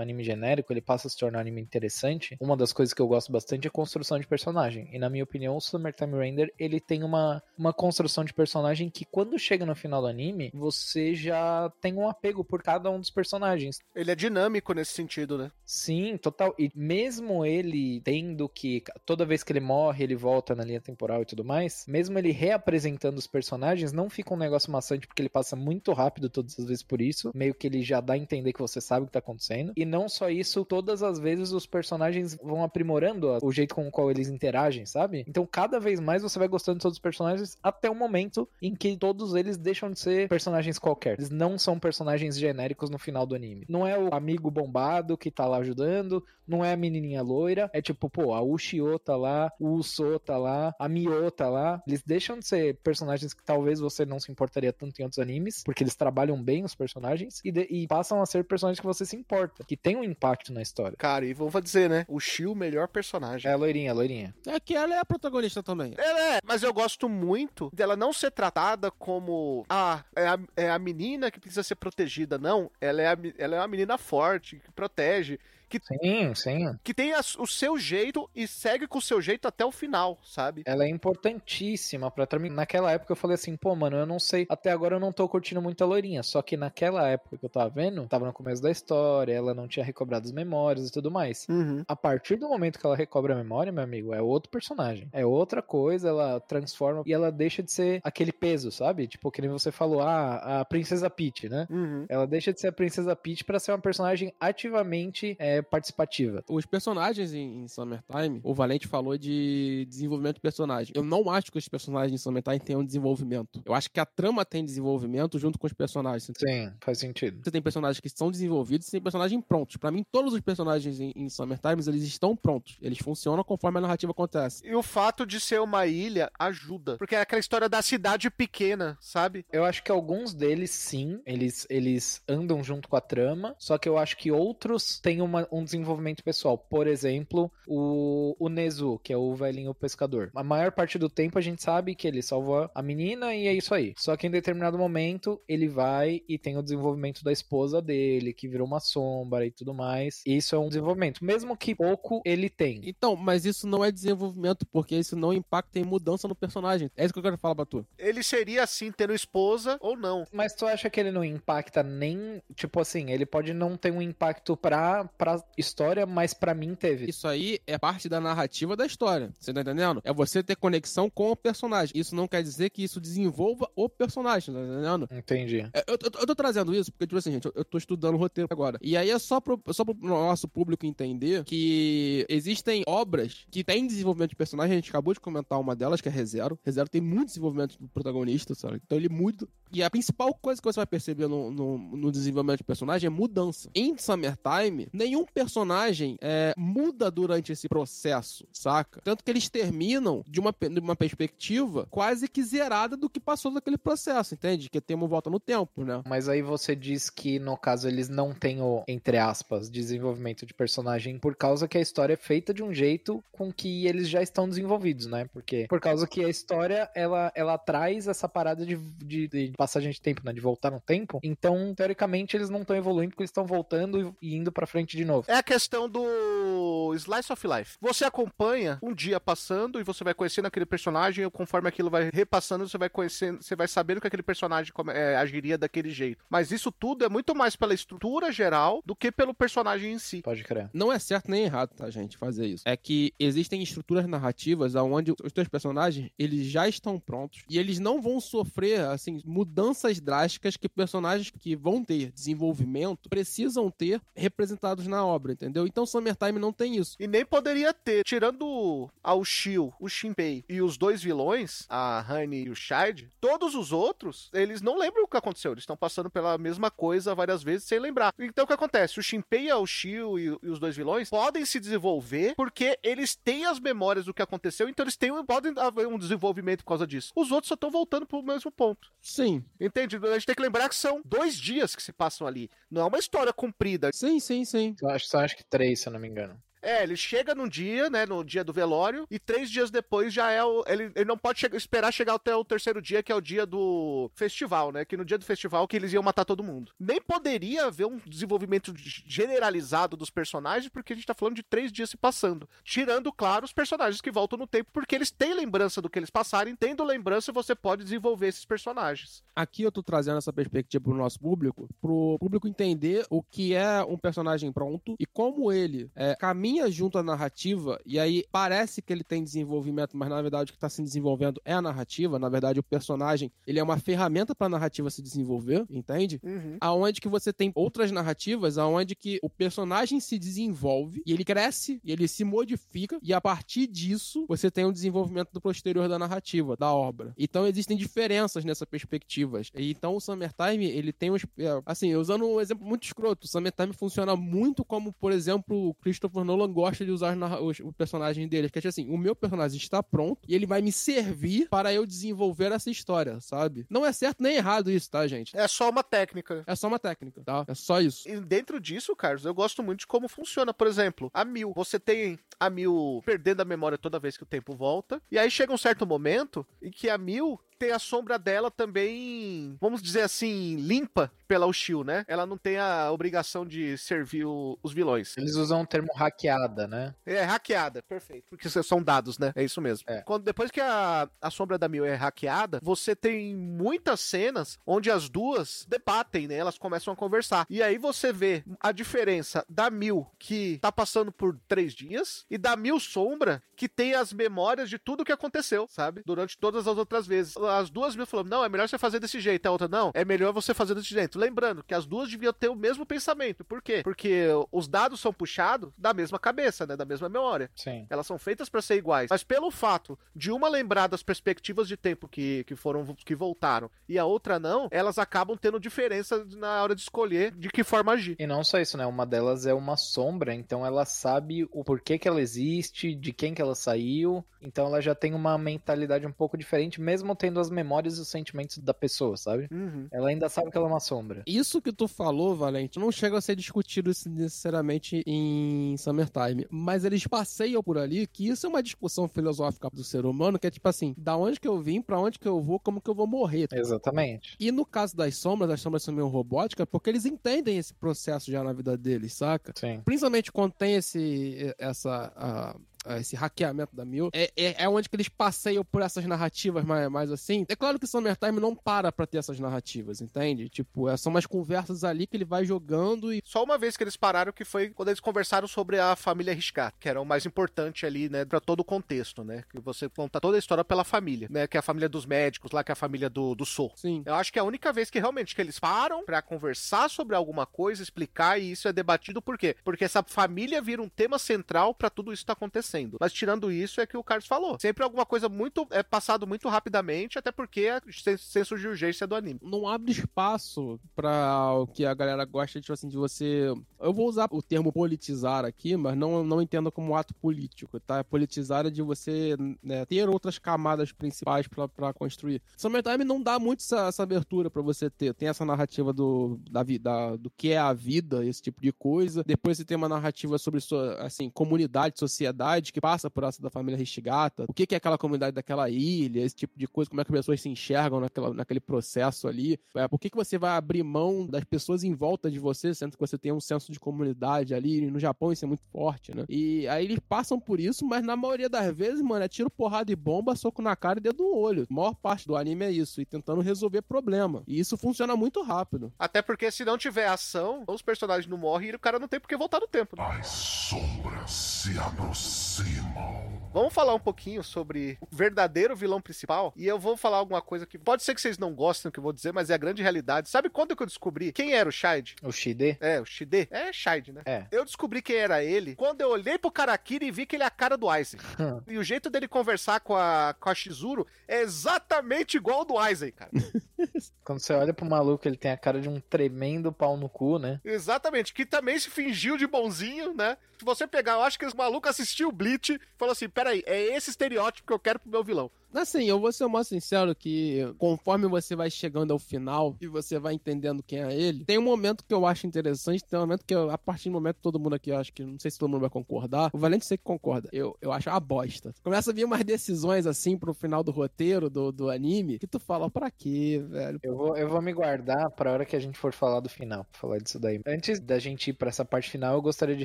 anime genérico, ele passa a se tornar um anime interessante. Uma das coisas que eu gosto bastante é a construção de personagem. E na minha opinião, o Summertime Render, ele tem uma, uma construção de personagem que quando chega no final do anime, você já tem um apego por cada um dos personagens. Ele é dinâmico nesse sentido, né? Sim, total. E mesmo ele tendo que toda vez que ele morre, ele volta na linha temporal e tudo mais, mesmo ele reapresentando os personagens, não fica um negócio maçante porque ele passa muito rápido todas as vezes por isso, meio que ele já dá a entender que você sabe o que tá acontecendo. E não só isso, todas as vezes os personagens vão aprimorando o jeito com o qual eles interagem, sabe? Então cada vez mais você vai gostando de todos os personagens até o momento em que todos eles deixam de ser personagens qualquer. Eles não são personagens genéricos no final do anime. Não é o amigo bombado que tá lá ajudando, não é a menininha loira, é tipo, pô, a Ushio tá lá, o Uso tá lá, a Mio tá lá. Eles deixam de ser personagens que talvez você não se importaria tanto em outros animes, porque eles trabalham bem os personagens, e, de- e passam a ser personagens que você se importa, que tem um impacto na história. Cara, e vou dizer, né? O Shio, o melhor personagem. É a loirinha, a loirinha. É que ela é a protagonista também. Ela é, mas eu gosto muito dela não ser tratada como ah, é a, é a menina que precisa ser protegida. Não, ela é, a, ela é uma menina forte, que protege, que, Sim, sim. que tem a- o seu jeito e segue com o seu jeito até o final, sabe? Ela é importantíssima pra terminar. Naquela época eu falei assim, pô, mano, eu não sei. Até agora eu não tô curtindo muito a loirinha. Só que naquela época que eu tava vendo, tava no começo da história, ela não tinha recobrado as memórias e tudo mais. Uhum. A partir do momento que ela recobra a memória, meu amigo, é outro personagem. É outra coisa, ela transforma e ela deixa de ser aquele peso, sabe? Tipo, que nem você falou, ah, a Princesa Peach, né? Uhum. Ela deixa de ser a Princesa Peach pra ser uma personagem ativamente é, participativa. Os personagens em, em Summertime, o Valente falou de desenvolvimento de personagem. Eu não acho que os personagens em Summertime tenham desenvolvimento. Eu acho que a trama tem desenvolvimento junto com os personagens. Sim, faz sentido. Você tem personagens que são desenvolvidos e tem personagens prontos. Pra mim, todos os personagens em, em Summertime, eles estão prontos. Eles funcionam conforme a narrativa acontece. E o fato de ser uma ilha ajuda. Porque é aquela história da cidade pequena, sabe? Eu acho que alguns deles, sim, eles, eles andam junto com a trama, só que eu acho que outros têm uma- um desenvolvimento pessoal. Por exemplo, o, o Nezu, que é o velhinho pescador. A maior parte do tempo a gente sabe que ele salva a menina e é isso aí. Só que em determinado momento ele vai e tem o desenvolvimento da esposa dele, que virou uma sombra e tudo mais. Isso é um desenvolvimento. Mesmo que pouco ele tem. Então, mas isso não é desenvolvimento, porque isso não impacta em mudança no personagem. É isso que eu quero falar pra tu. Ele seria assim, tendo esposa ou não. Mas tu acha que ele não impacta nem. Tipo assim, ele pode não ter um impacto pra, pra história, mas pra mim teve. Isso aí é parte da narrativa da história. Você tá entendendo? É você ter conexão com o personagem. Isso não quer dizer que isso desenvolva o personagem, tá entendendo? Entendi. É, Eu, eu- eu tô trazendo isso porque, tipo assim, gente, eu, eu tô estudando o roteiro agora. E aí é só pro, só pro nosso público entender que existem obras que têm desenvolvimento de personagem. A gente acabou de comentar uma delas, que é ReZero. ReZero tem muito desenvolvimento do protagonista, sabe? Então ele muda. E a principal coisa que você vai perceber no, no, no desenvolvimento de personagem é mudança. Em Summertime, nenhum personagem é, muda durante esse processo, saca? Tanto que eles terminam de uma, de uma perspectiva quase que zerada do que passou daquele processo, entende? Que temos volta no tempo, né? Mas aí você diz que, no caso, eles não têm o, entre aspas, desenvolvimento de personagem por causa que a história é feita de um jeito com que eles já estão desenvolvidos, né? Porque por causa que a história, ela, ela traz essa parada de, de, de passagem de tempo, né? De voltar no tempo. Então, teoricamente, eles não estão evoluindo porque eles estão voltando e indo pra frente de novo. É a questão do Slice of Life. Você acompanha um dia passando e você vai conhecendo aquele personagem e conforme aquilo vai repassando, você vai conhecendo, você vai sabendo que aquele personagem é, agiria daquele jeito. Mas isso tudo é muito mais pela estrutura geral do que pelo personagem em si. Pode crer. Não é certo nem errado, tá, gente, fazer isso. É que existem estruturas narrativas onde os teus personagens, eles já estão prontos e eles não vão sofrer, assim, mudanças drásticas que personagens que vão ter desenvolvimento precisam ter representados na obra, entendeu? Então Summertime não tem isso. E nem poderia ter, tirando a Ushio, o Shinpei e os dois vilões, a Honey e o Shide, todos os outros, eles não lembram o que aconteceu. Eles estão passando pela mesma coisa várias vezes sem lembrar. Então o que acontece? O Shinpei, a Ushio e, e os dois vilões podem se desenvolver porque eles têm as memórias do que aconteceu, então eles têm, podem haver um desenvolvimento por causa disso. Os outros só estão voltando pro mesmo ponto. Sim, Entende? A gente tem que lembrar que são dois dias que se passam ali. Não é uma história comprida. sim, sim, sim. Acho, só acho que três, se eu não me engano. É, ele chega num dia, né, no dia do velório, e três dias depois já é o. Ele, ele não pode chegar- esperar chegar até o terceiro dia, que é o dia do festival, né? Que no dia do festival que eles iam matar todo mundo. Nem poderia haver um desenvolvimento generalizado dos personagens, porque a gente tá falando de três dias se passando. Tirando, claro, os personagens que voltam no tempo, porque eles têm lembrança do que eles passaram, tendo lembrança, você pode desenvolver esses personagens. Aqui eu tô trazendo essa perspectiva pro nosso público, pro público entender o que é um personagem pronto e como ele é, caminha junto à narrativa, e aí parece que ele tem desenvolvimento, mas na verdade o que tá se desenvolvendo é a narrativa, na verdade o personagem, ele é uma ferramenta pra narrativa se desenvolver, entende? Uhum. aonde que você tem outras narrativas aonde que o personagem se desenvolve e ele cresce e ele se modifica e a partir disso você tem um desenvolvimento do posterior da narrativa, da obra. Então existem diferenças nessas perspectivas. E Então o Summertime, ele tem uns é, assim, usando um exemplo muito escroto, o Summertime funciona muito como, por exemplo, o Christopher Nolan gosta de usar os, o personagem dele, que é assim, o meu personagem está pronto e ele vai me servir para eu desenvolver essa história, sabe? Não é certo nem errado isso, tá, gente? É só uma técnica. É só uma técnica, tá? É só isso. E dentro disso, Carlos, eu gosto muito de como funciona. Por exemplo, a Mil. Você tem a Mil perdendo a memória toda vez que o tempo volta. E aí chega um certo momento em que a Mil tem a sombra dela também, vamos dizer assim, limpa pela Ushio, né? Ela não tem a obrigação de servir o- os vilões. Eles usam o termo hackeada, né? É, hackeada, perfeito. Porque são dados, né? É isso mesmo. É. Quando, depois que a, a sombra da Mil é hackeada, você tem muitas cenas onde as duas debatem, né? Elas começam a conversar. E aí você vê a diferença da Mil, que tá passando por três dias, e da Mil Sombra, que tem as memórias de tudo que aconteceu, sabe? Durante todas as outras vezes. As duas Mil falando, não, é melhor você fazer desse jeito. A outra, não, é melhor você fazer desse jeito. Lembrando que as duas deviam ter o mesmo pensamento. Por quê? Porque os dados são puxados da mesma cabeça, né? Da mesma memória. Sim. Elas são feitas para ser iguais. Mas pelo fato de uma lembrar das perspectivas de tempo que, que foram que voltaram e a outra não, elas acabam tendo diferença na hora de escolher de que forma agir. E não só isso, né? Uma delas é uma sombra, então ela sabe o porquê que ela existe, de quem que ela saiu. Então ela já tem uma mentalidade um pouco diferente, mesmo tendo as memórias e os sentimentos da pessoa, sabe? Uhum. Ela ainda sabe que ela é uma sombra. Isso que tu falou, Valente, não chega a ser discutido necessariamente em Summertime, mas eles passeiam por ali que isso é uma discussão filosófica do ser humano, que é tipo assim, da onde que eu vim, pra onde que eu vou, como que eu vou morrer. Exatamente. E no caso das sombras, as sombras são meio robóticas, porque eles entendem esse processo já na vida deles, saca? Sim. Principalmente quando tem esse, essa, a- esse hackeamento da Mil, é, é, é onde que eles passeiam por essas narrativas mais, mais assim. É claro que Summertime não para pra ter essas narrativas, entende? Tipo, é, são umas conversas ali que ele vai jogando e Só uma vez que eles pararam, que foi quando eles conversaram sobre a família Riscat, que era o mais importante ali, né, pra todo o contexto, né? Que você conta toda a história pela família, né? Que é a família dos médicos, lá que é a família do, do Sou. sim. Eu acho que é a única vez que realmente que eles param pra conversar sobre alguma coisa, explicar e isso é debatido por quê? Porque essa família vira um tema central pra tudo isso que tá acontecendo. Acontecendo. Mas tirando isso, é que o Carlos falou. Sempre alguma coisa muito. É passado muito rapidamente, até porque é sen- senso de urgência do anime. não abre espaço pra o que a galera gosta, tipo assim, de você. Eu vou usar o termo politizar aqui, mas não, não entenda como ato político, tá? Politizar é de você né, ter outras camadas principais pra construir. Summertime não dá muito essa, essa abertura pra você ter. Tem essa narrativa do, da, vi- da- do que é a vida, esse tipo de coisa. Depois você tem uma narrativa sobre, sua, assim, comunidade, sociedade, que passa por essa da família Hishigata. O que, que é aquela comunidade daquela ilha, esse tipo de coisa, como é que as pessoas se enxergam naquela, naquele processo ali. É, por que, que você vai abrir mão das pessoas em volta de você, sendo que você tem um senso de comunidade ali? E no Japão isso é muito forte, né? E aí eles passam por isso, mas na maioria das vezes, mano, é tiro, porrada e bomba, soco na cara e dedo no olho. A maior parte do anime é isso, e tentando resolver problema. E isso funciona muito rápido. Até porque se não tiver ação, os personagens não morrem e o cara não tem por que voltar no tempo. né? As sombras se aproximam. see you all. Vamos falar um pouquinho sobre o verdadeiro vilão principal. E eu vou falar alguma coisa que pode ser que vocês não gostem do que eu vou dizer, mas é a grande realidade. Sabe quando que eu descobri quem era o Shide? O Shide? É, o Shide. É Shide, né? É. Eu descobri quem era ele quando eu olhei pro Karakiri e vi que ele é a cara do Aizen. e o jeito dele conversar com a, com a Shizuru é exatamente igual ao do Aizen, cara. Quando você olha pro maluco, ele tem a cara de um tremendo pau no cu, né? Exatamente, que também se fingiu de bonzinho, né? Se você pegar, eu acho que os malucos assistiu o Bleach e falou assim: peraí, é esse estereótipo que eu quero pro meu vilão. Assim, eu vou ser mais sincero que conforme você vai chegando ao final e você vai entendendo quem é ele, tem um momento que eu acho interessante, tem um momento que eu, a partir do momento todo mundo aqui, eu acho que não sei se todo mundo vai concordar, o Valente sei que concorda, eu, eu acho uma bosta. Começa a vir umas decisões assim pro final do roteiro do, do anime que tu fala, pra quê, velho? Eu vou, eu vou me guardar pra hora que a gente for falar do final, falar disso daí. Antes da gente ir pra essa parte final, eu gostaria de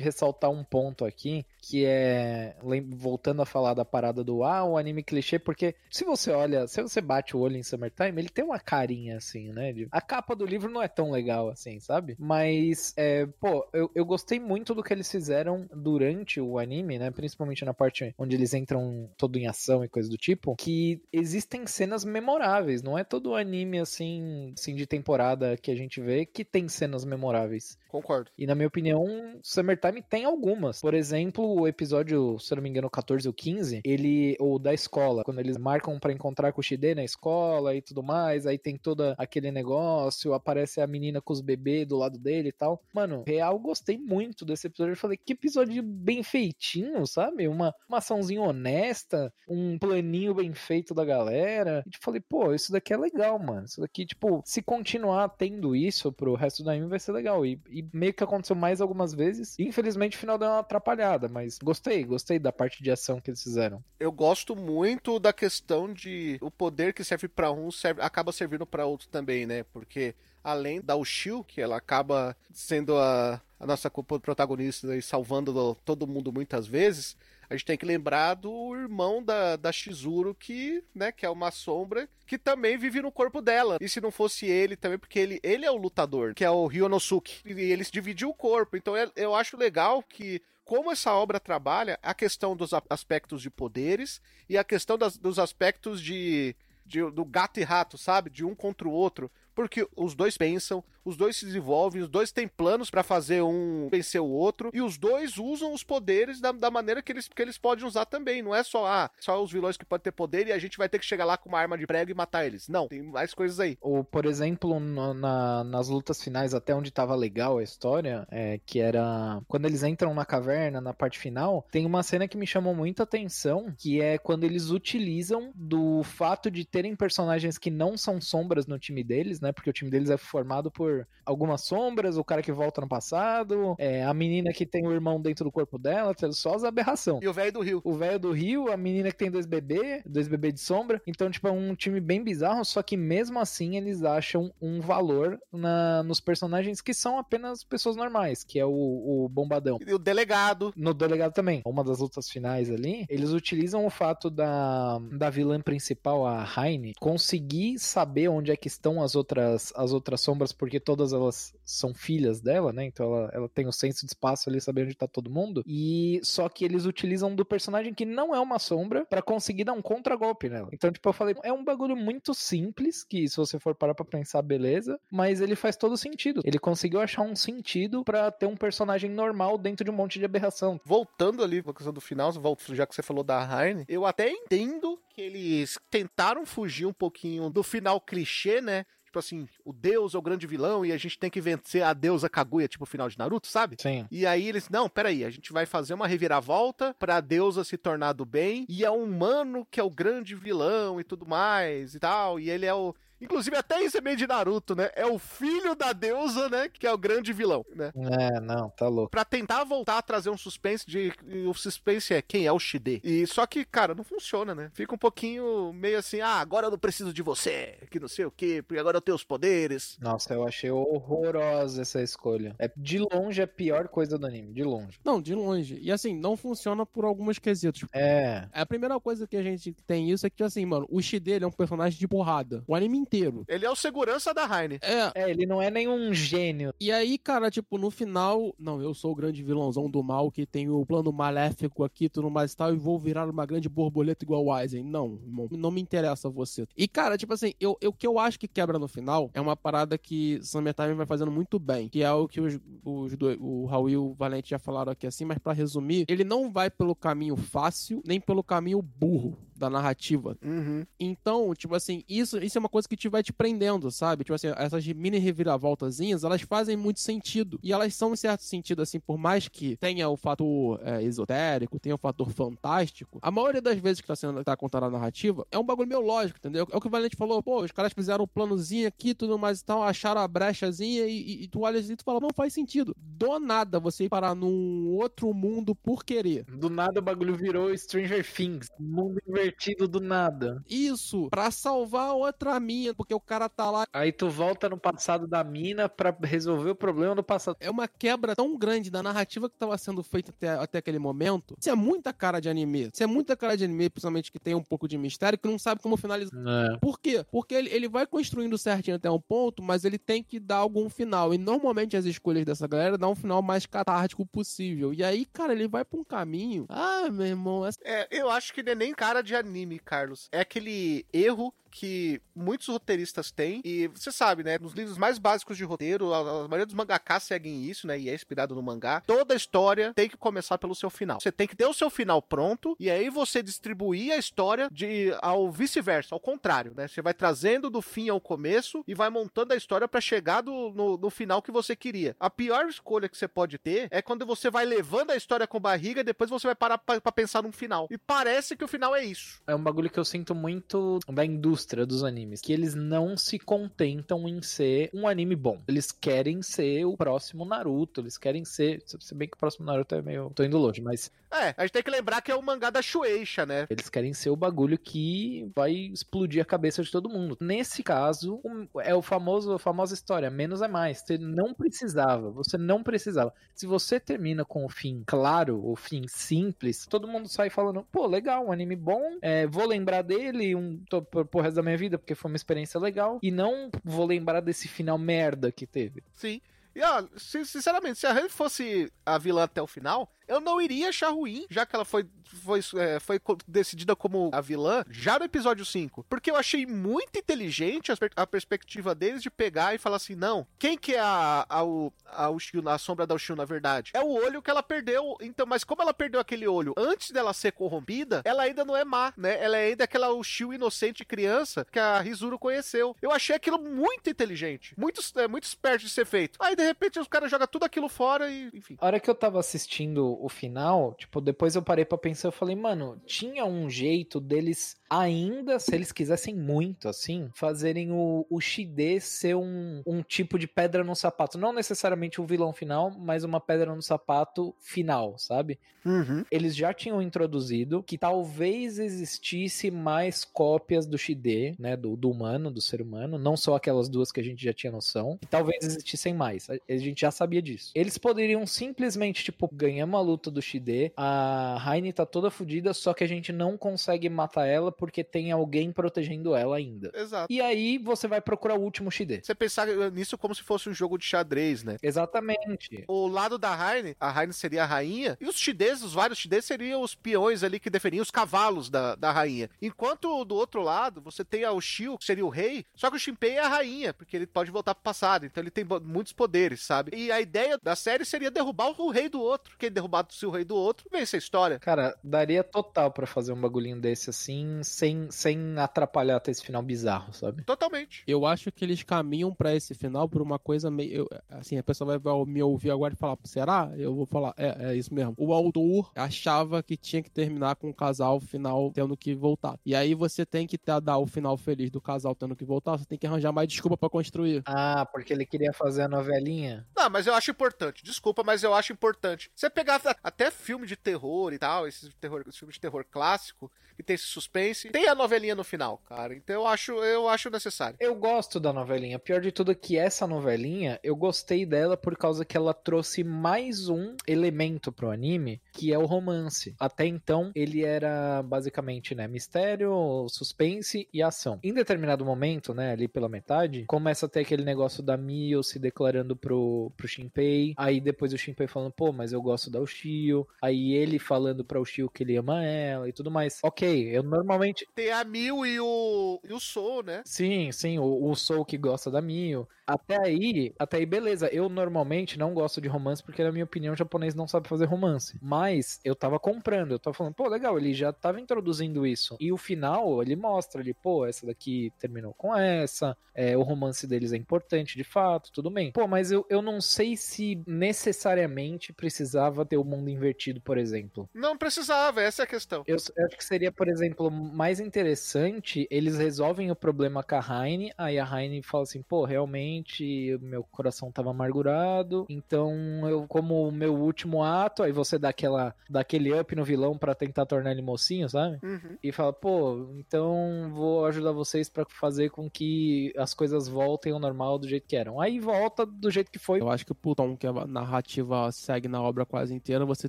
ressaltar um ponto aqui, que é voltando a falar da parada do ah, o anime clichê, porque se você olha, se você bate o olho em Summertime, ele tem uma carinha assim, né? de- A capa do livro não é tão legal assim, sabe? Mas, é, pô, eu, eu gostei muito do que eles fizeram durante o anime, né? Principalmente na parte onde eles entram todo em ação e coisa do tipo, que existem cenas memoráveis, não é todo anime assim, assim de temporada que a gente vê que tem cenas memoráveis. Concordo. E na minha opinião, Summertime tem algumas. Por exemplo, o episódio, se eu não me engano, 14 ou 15, ele, ou da escola, quando eles marcam pra encontrar com o Shide na escola e tudo mais, aí tem todo aquele negócio, aparece a menina com os bebês do lado dele e tal. Mano, real, gostei muito desse episódio. Eu falei, que episódio bem feitinho, sabe? Uma, uma açãozinha honesta, um planinho bem feito da galera. E tipo, falei, pô, isso daqui é legal, mano. Isso daqui, tipo, se continuar tendo isso pro resto do anime vai ser legal. E, e meio que aconteceu mais algumas vezes. Infelizmente, o final deu uma atrapalhada, mas gostei, gostei da parte de ação que eles fizeram. Eu gosto muito da questão de o poder que serve pra um serve, acaba servindo pra outro também, né? Porque além da Ushio, que ela acaba sendo a, a nossa protagonista e salvando do- todo mundo muitas vezes, a gente tem que lembrar do irmão da, da Shizuru, que, né, que é uma sombra, que também vive no corpo dela. E se não fosse ele também, porque ele, ele é o lutador, que é o Ryonosuke. E eles dividiu o corpo. Então é- eu acho legal que como essa obra trabalha a questão dos aspectos de poderes e a questão das- dos aspectos de, de- do gato e rato, sabe? De um contra o outro. Porque os dois pensam, os dois se desenvolvem, os dois têm planos pra fazer um vencer o outro, e os dois usam os poderes da, da maneira que eles, que eles podem usar também. Não é só, ah, só os vilões que podem ter poder e a gente vai ter que chegar lá com uma arma de prego e matar eles. Não, tem mais coisas aí. Ou, por exemplo, no- na- nas lutas finais, até onde tava legal a história, é, que era quando eles entram na caverna, na parte final, tem uma cena que me chamou muita atenção, que é quando eles utilizam do fato de terem personagens que não são sombras no time deles, né? Porque o time deles é formado por algumas sombras, o cara que volta no passado, é, a menina que tem o irmão dentro do corpo dela, só as aberração E o velho do Rio. o velho do Rio, a menina que tem dois bebês, dois bebês de sombra. Então, tipo, é um time bem bizarro, só que mesmo assim eles acham um valor na, nos personagens que são apenas pessoas normais, que é o, o Bombadão. E o delegado. No delegado também. Uma das lutas finais ali, eles utilizam o fato da, da vilã principal, a Heine, conseguir saber onde é que estão as outras outras, as outras sombras, porque todas elas são filhas dela, né? Então ela, ela tem o senso de espaço ali, saber onde tá todo mundo. E só que eles utilizam do personagem que não é uma sombra pra conseguir dar um contragolpe nela. Então, tipo, eu falei, é um bagulho muito simples, que se você for parar pra pensar, beleza, mas ele faz todo sentido. Ele conseguiu achar um sentido pra ter um personagem normal dentro de um monte de aberração. Voltando ali pra questão do final, já que você falou da Heine, eu até entendo que eles tentaram fugir um pouquinho do final clichê, né? Tipo assim, o deus é o grande vilão e a gente tem que vencer a deusa Kaguya, tipo o final de Naruto, sabe? Sim. E aí eles, não, peraí, a gente vai fazer uma reviravolta pra deusa se tornar do bem, e é um humano que é o grande vilão e tudo mais e tal, e ele é o. Inclusive, até isso é meio de Naruto, né? É o filho da deusa, né? Que é o grande vilão, né? É, não, tá louco. Pra tentar voltar a trazer um suspense de. e O suspense é quem é o Shide. E só que, cara, não funciona, né? Fica um pouquinho meio assim, ah, agora eu não preciso de você, que não sei o quê, porque agora eu tenho os poderes. Nossa, eu achei horrorosa essa escolha. É de longe a pior coisa do anime, de longe. Não, de longe. E assim, não funciona por alguns quesitos. É. A primeira coisa que a gente tem isso é que, assim, mano, o Shide ele é um personagem de porrada. O anime inteiro. Ele é o segurança da Heine. É, É, ele não é nenhum gênio. E aí, cara, tipo, no final, não, eu sou o grande vilãozão do mal que tem o plano maléfico aqui, tudo mais e tal, e vou virar uma grande borboleta igual o Aizen. Não, irmão, não me interessa você. E, cara, tipo assim, eu, eu- o que eu acho que quebra no final é uma parada que Summertime vai fazendo muito bem, que é o que os, os dois, o Raul e o Valente já falaram aqui assim, mas pra resumir, ele não vai pelo caminho fácil, nem pelo caminho burro da narrativa. Uhum. Então, tipo assim, isso, isso é uma coisa que te vai te prendendo, sabe? Tipo assim, essas mini reviravoltazinhas, elas fazem muito sentido. E elas são, em certo sentido, assim, por mais que tenha o fator é, esotérico, tenha o fator fantástico, a maioria das vezes que tá sendo tá contada a narrativa é um bagulho meio lógico, entendeu? É o que o Valente falou, pô, os caras fizeram um planozinho aqui, tudo mais e tal, acharam a brechazinha e, e, e tu olha assim e tu fala, não faz sentido. Do nada você ir parar num outro mundo por querer. Do nada o bagulho virou Stranger Things. Mundo invertido do nada. Isso, pra salvar outra minha, porque o cara tá lá Aí tu volta no passado da mina pra resolver o problema do passado. é uma quebra tão grande da narrativa que estava sendo feita até, até aquele momento. Isso é muita cara de anime. Isso é muita cara de anime, principalmente que tem um pouco de mistério, que não sabe como finalizar. É. Por quê? Porque ele, ele vai construindo certinho até um ponto, mas ele tem que dar algum final. E normalmente as escolhas dessa galera dão um final mais catártico possível. E aí, cara, ele vai pra um caminho. Ah, meu irmão, essa... É, eu acho que não é nem cara de anime, Carlos. É aquele erro que muitos roteiristas têm. E você sabe, né? Nos livros mais básicos de roteiro, a, a maioria dos mangakás seguem isso, né? E é inspirado no mangá. Toda história tem que começar pelo seu final. Você tem que ter o seu final pronto e aí você distribuir a história de ao vice-versa, ao contrário, né? Você vai trazendo do fim ao começo e vai montando a história pra chegar do- no, no final que você queria. A pior escolha que você pode ter é quando você vai levando a história com barriga e depois você vai parar pra pensar num final. E parece que o final é isso. É um bagulho que eu sinto muito da indústria dos animes. Que eles não se contentam em ser um anime bom. Eles querem ser o próximo Naruto. Eles querem ser. Se bem que o próximo Naruto é meio. tô indo longe, mas É, a gente tem que lembrar que é o mangá da Shueisha, né? Eles querem ser o bagulho que vai explodir a cabeça de todo mundo. Nesse caso, é o famoso, a famosa história, menos é mais. Você não precisava, você não precisava. Se você termina com o fim claro, o fim simples, todo mundo sai falando, pô, legal, um anime bom, é, vou lembrar dele um, tô, pro, pro resto da minha vida, porque foi uma experiência legal, e não vou lembrar desse final merda que teve. Sim. E ó, sin- sinceramente, se a Remy fosse a vilã até o final, eu não iria achar ruim, já que ela foi, foi, é, foi decidida como a vilã já no episódio 5. Porque eu achei muito inteligente a, a perspectiva deles de pegar e falar assim: não, quem que é a, a, a, Ushio, a sombra da Ushio, na verdade? É o olho que ela perdeu. Então, mas como ela perdeu aquele olho antes dela ser corrompida, ela ainda não é má, né? Ela é ainda aquela Ushio inocente criança que a Rizuru conheceu. Eu achei aquilo muito inteligente, muito, é, muito esperto de ser feito. Aí, de repente, os caras jogam tudo aquilo fora e, enfim. A hora que eu tava assistindo o final, tipo, depois eu parei pra pensar, eu falei, mano, tinha um jeito deles ainda, se eles quisessem muito, assim, fazerem o, o Shide ser um, um tipo de pedra no sapato. Não necessariamente um vilão final, mas uma pedra no sapato final, sabe? Uhum. Eles já tinham introduzido que talvez existisse mais cópias do Shide, né, do, do humano, do ser humano, não só aquelas duas que a gente já tinha noção, que talvez existissem mais. A, a gente já sabia disso. Eles poderiam simplesmente, tipo, ganhamos luta do Shide, a Raine tá toda fodida, só que a gente não consegue matar ela porque tem alguém protegendo ela ainda. Exato. E aí você vai procurar o último Shide. Você pensar nisso como se fosse um jogo de xadrez, né? Exatamente. O lado da Raine, a Raine seria a rainha, e os Shides, os vários Shides, seriam os peões ali que defenderiam os cavalos da, da rainha. Enquanto do outro lado, você tem o Shio, que seria o rei, só que o Shinpei é a rainha, porque ele pode voltar pro passado, então ele tem muitos poderes, sabe? E a ideia da série seria derrubar o rei do outro. Quem derrubar o rei do outro, vence a história. Cara, daria total pra fazer um bagulhinho desse assim, sem, sem atrapalhar até esse final bizarro, sabe? Totalmente. Eu acho que eles caminham pra esse final por uma coisa meio. eu- Assim, a pessoa vai vai me ouvir agora e falar: será? Eu vou falar: é, é isso mesmo. O autor achava que tinha que terminar com o casal final tendo que voltar. E aí você tem que ter- dar o final feliz do casal tendo que voltar, você tem que arranjar mais desculpa pra construir. Ah, porque ele queria fazer a novelinha? Não, mas eu acho importante. Desculpa, mas eu acho importante. Você pegar a- até filme de terror e tal, esses, terror, filmes de terror clássico, que tem esse suspense, tem a novelinha no final, cara. Então eu acho, eu acho necessário. Eu gosto da novelinha. Pior de tudo é que essa novelinha, eu gostei dela por causa que ela trouxe mais um elemento pro anime, que é o romance. Até então, ele era basicamente, né, mistério, suspense e ação. Em determinado momento, né, ali pela metade, começa a ter aquele negócio da Mio se declarando pro, pro Shinpei, aí depois o Shinpei falando, pô, mas eu gosto da Ushio, aí ele falando pra Ushio que ele ama ela e tudo mais. Ok, eu normalmente Tem a Mil e o, e o Soul, né? Sim, sim, o, o Soul que gosta da Mio. Até aí, até aí, beleza. Eu normalmente não gosto de romance porque, na minha opinião, o japonês não sabe fazer romance. Mas eu tava comprando, eu tava falando, pô, legal, ele já tava introduzindo isso. E o final, ele mostra ali, pô, essa daqui terminou com essa, é, o romance deles é importante, de fato, tudo bem. Pô, mas eu, eu não sei se necessariamente precisava ter o mundo invertido, por exemplo. Não precisava, essa é a questão. Eu, eu acho que seria, por exemplo, mais interessante eles resolvem o problema com a Heine, aí a Heine fala assim, pô, realmente meu coração tava amargurado, então eu, como o meu último ato, aí você dá, aquela, dá aquele up no vilão pra tentar tornar ele mocinho, sabe? Uhum. E fala, pô, então vou ajudar vocês pra fazer com que as coisas voltem ao normal do jeito que eram. Aí volta do jeito que foi. Eu acho que o tom que a narrativa segue na obra quase inteira, você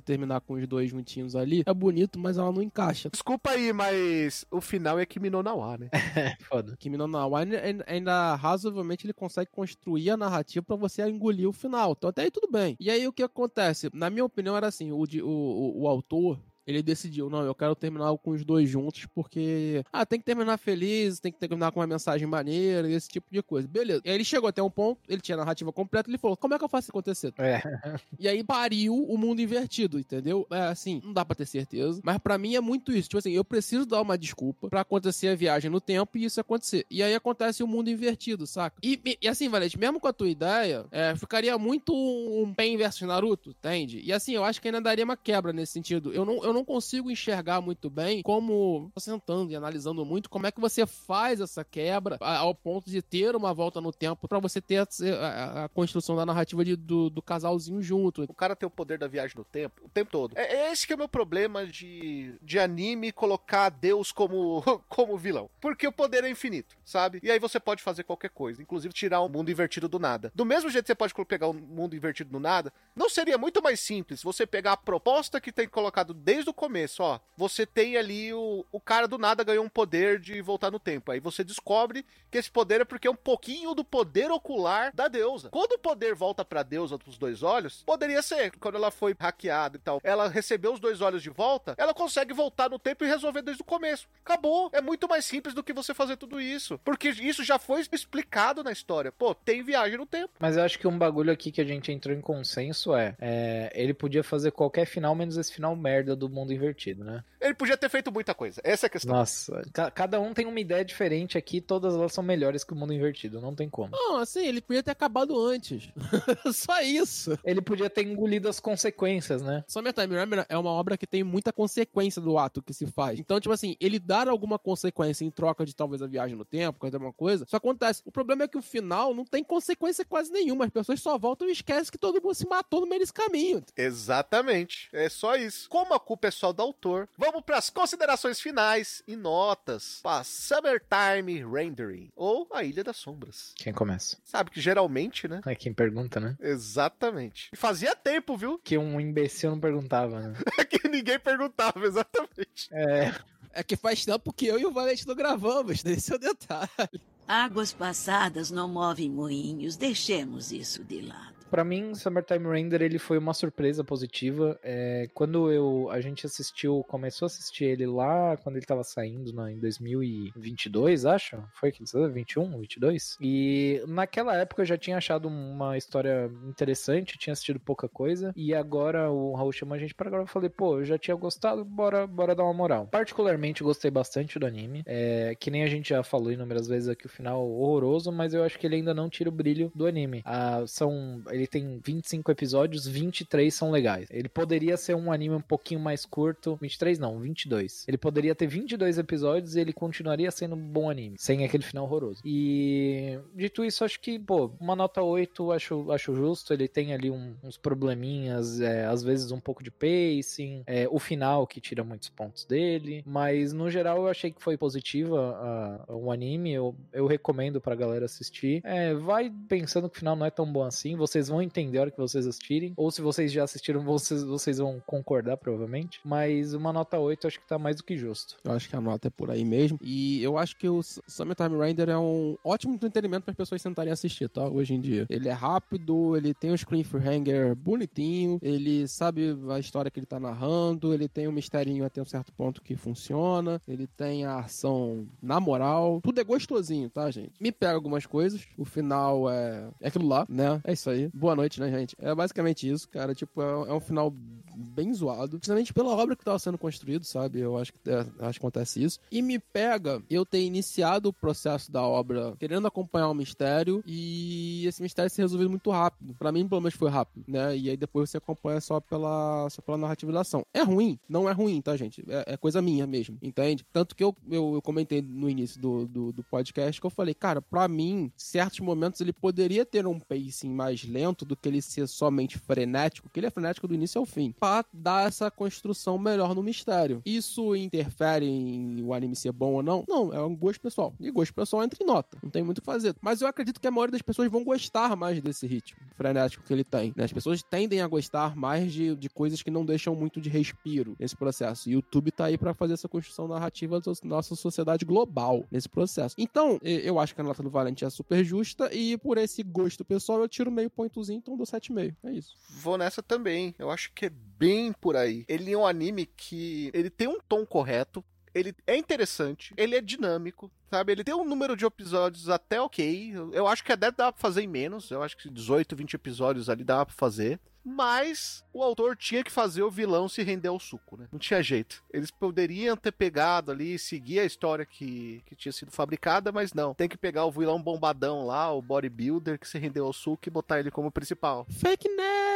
terminar com os dois juntinhos ali, é bonito, mas ela não encaixa. Desculpa aí, mas o final é Kimi no Nawa, né? É, foda. Kimi no Na wa, ainda, ainda razoavelmente ele consegue construir a narrativa pra você engolir o final. Então até aí tudo bem. E aí o que acontece? Na minha opinião era assim, o, de- o, o, o autor, ele decidiu, não, eu quero terminar com os dois juntos, porque, ah, tem que terminar feliz, tem que terminar com uma mensagem maneira, esse tipo de coisa. Beleza. E aí ele chegou até um ponto, ele tinha a narrativa completa, ele falou, como é que eu faço isso acontecer? É. E aí pariu o mundo invertido, entendeu? É assim, não dá pra ter certeza. Mas pra mim é muito isso. Tipo assim, eu preciso dar uma desculpa pra acontecer a viagem no tempo e isso acontecer. E aí acontece o mundo invertido, saca? E, e- assim, Valente, mesmo com a tua ideia, é, ficaria muito um Pen versus Naruto, entende? E assim, eu acho que ainda daria uma quebra nesse sentido. Eu não, eu não consigo enxergar muito bem como, sentando e analisando muito, como é que você faz essa quebra ao ponto de ter uma volta no tempo pra você ter a, a- a construção da narrativa de- do, do casalzinho junto. O cara tem o poder da viagem no tempo, o tempo todo. É, é esse que é o meu problema de, de anime colocar Deus como, como vilão. Porque o poder é infinito, sabe? E aí você pode fazer qualquer coisa, inclusive tirar um mundo invertido do nada. Do mesmo jeito que você pode pegar um mundo invertido do nada, não seria muito mais simples você pegar a proposta que tem colocado desde o começo, ó. Você tem ali o, o cara do nada ganhou um poder de voltar no tempo. Aí você descobre que esse poder é porque é um pouquinho do poder ocular da deusa. Quando o poder volta pra deusa dos dois olhos, poderia ser. Quando ela foi hackeada e tal, ela recebeu os dois olhos de volta, ela consegue voltar no tempo e resolver desde o começo. Acabou. É muito mais simples do que você fazer tudo isso. Porque isso já foi explicado na história. Pô, tem viagem no tempo. Mas eu acho que um bagulho aqui que a gente entrou em consenso é, é, ele podia fazer qualquer final menos esse final merda do mundo invertido, né? Ele podia ter feito muita coisa. Essa é a questão. Nossa, ca- cada um tem uma ideia diferente aqui, todas elas são melhores que o mundo invertido, não tem como. Não, assim, ele podia ter acabado antes. Só isso. Ele podia ter engolido as consequências, né? Só Time Remember é uma obra que tem muita consequência do ato que se faz. Então, tipo assim, ele dar alguma consequência em troca de talvez a viagem no tempo, coisa alguma coisa, isso acontece. O problema é que o final não tem consequência quase nenhuma. As pessoas só voltam e esquecem que todo mundo se matou no meio desse caminho. Exatamente. É só isso. Como a culpa pessoal do autor, vamos para as considerações finais e notas para Summertime Rendering, ou A Ilha das Sombras. Quem começa? Sabe que geralmente, né? É quem pergunta, né? Exatamente. E fazia tempo, viu? Que um imbecil não perguntava, né? que ninguém perguntava, exatamente. É. É que faz tempo que eu e o Valente não gravamos, esse é o detalhe. Águas passadas não movem moinhos, deixemos isso de lado. Pra mim, Summertime Render ele foi uma surpresa positiva. É, quando eu a gente assistiu, começou a assistir ele lá quando ele tava saindo né, em 2022, acho. Foi que 21, 22. E naquela época eu já tinha achado uma história interessante, tinha assistido pouca coisa. E agora o Raul chamou a gente pra agora eu falei, pô, eu já tinha gostado, bora, bora dar uma moral. Particularmente gostei bastante do anime. É, que nem a gente já falou inúmeras vezes aqui, o final horroroso, mas eu acho que ele ainda não tira o brilho do anime. Ah, são. Ele tem 25 episódios, 23 são legais. Ele poderia ser um anime um pouquinho mais curto. 23 não, 22. Ele poderia ter 22 episódios e ele continuaria sendo um bom anime, sem aquele final horroroso. E dito isso, acho que, pô, uma nota 8 acho, acho justo. Ele tem ali um- uns probleminhas, é, às vezes um pouco de pacing, é, o final que tira muitos pontos dele, mas no geral eu achei que foi positiva o anime. Eu, eu recomendo pra galera assistir. É, vai pensando que o final não é tão bom assim, vocês vão entender a hora que vocês assistirem, ou se vocês já assistiram, vocês, vocês vão concordar provavelmente. Mas uma nota 8 acho que tá mais do que justo. Eu acho que a nota é por aí mesmo. E eu acho que o Summertime Render é um ótimo entretenimento para as pessoas sentarem a assistir, tá? Hoje em dia. Ele é rápido, ele tem um cliffhanger bonitinho, ele sabe a história que ele tá narrando, ele tem um misterinho até um certo ponto que funciona, ele tem a ação na moral. Tudo é gostosinho, tá, gente? Me pega algumas coisas. O final é, é aquilo lá, né? É isso aí. Boa noite, né, gente? É basicamente isso, cara. Tipo, é, é um final bem zoado. Principalmente pela obra que tava sendo construído, sabe? Eu acho que, é, acho que acontece isso. E me pega eu ter iniciado o processo da obra querendo acompanhar o mistério e esse mistério ser resolvido muito rápido. Pra mim, pelo menos, foi rápido, né? E aí depois você acompanha só pela, só pela narrativa da ação. É ruim? Não é ruim, tá, gente? É, é coisa minha mesmo, entende? Tanto que eu, eu, eu comentei no início do, do, do podcast que eu falei, cara, pra mim, certos momentos ele poderia ter um pacing mais lento do que ele ser somente frenético, que ele é frenético do início ao fim, pra dar essa construção melhor no mistério. Isso interfere em o anime ser bom ou não? Não, é um gosto pessoal. E gosto pessoal entra em nota. Não tem muito o que fazer. Mas eu acredito que a maioria das pessoas vão gostar mais desse ritmo frenético que ele tem. né? As pessoas tendem a gostar mais de, de coisas que não deixam muito de respiro nesse processo. E o YouTube tá aí pra fazer essa construção narrativa da nossa sociedade global nesse processo. Então, eu acho que a nota do Valente é super justa e por esse gosto pessoal eu tiro meio pontozinho, então dou 7,5. É isso. Vou nessa também. Eu acho que é bem por aí. Ele é um anime que ele tem um tom correto. Ele é interessante, ele é dinâmico, sabe? Ele tem um número de episódios até ok. Eu, acho que até dá pra fazer em menos. Eu acho que 18, 20 episódios ali dá pra fazer. Mas o autor tinha que fazer o vilão se render ao suco, né? Não tinha jeito. Eles poderiam ter pegado ali, seguir a história que, que tinha sido fabricada, mas não. Tem que pegar o vilão bombadão lá, o bodybuilder que se rendeu ao suco e botar ele como principal. Fake Nerd!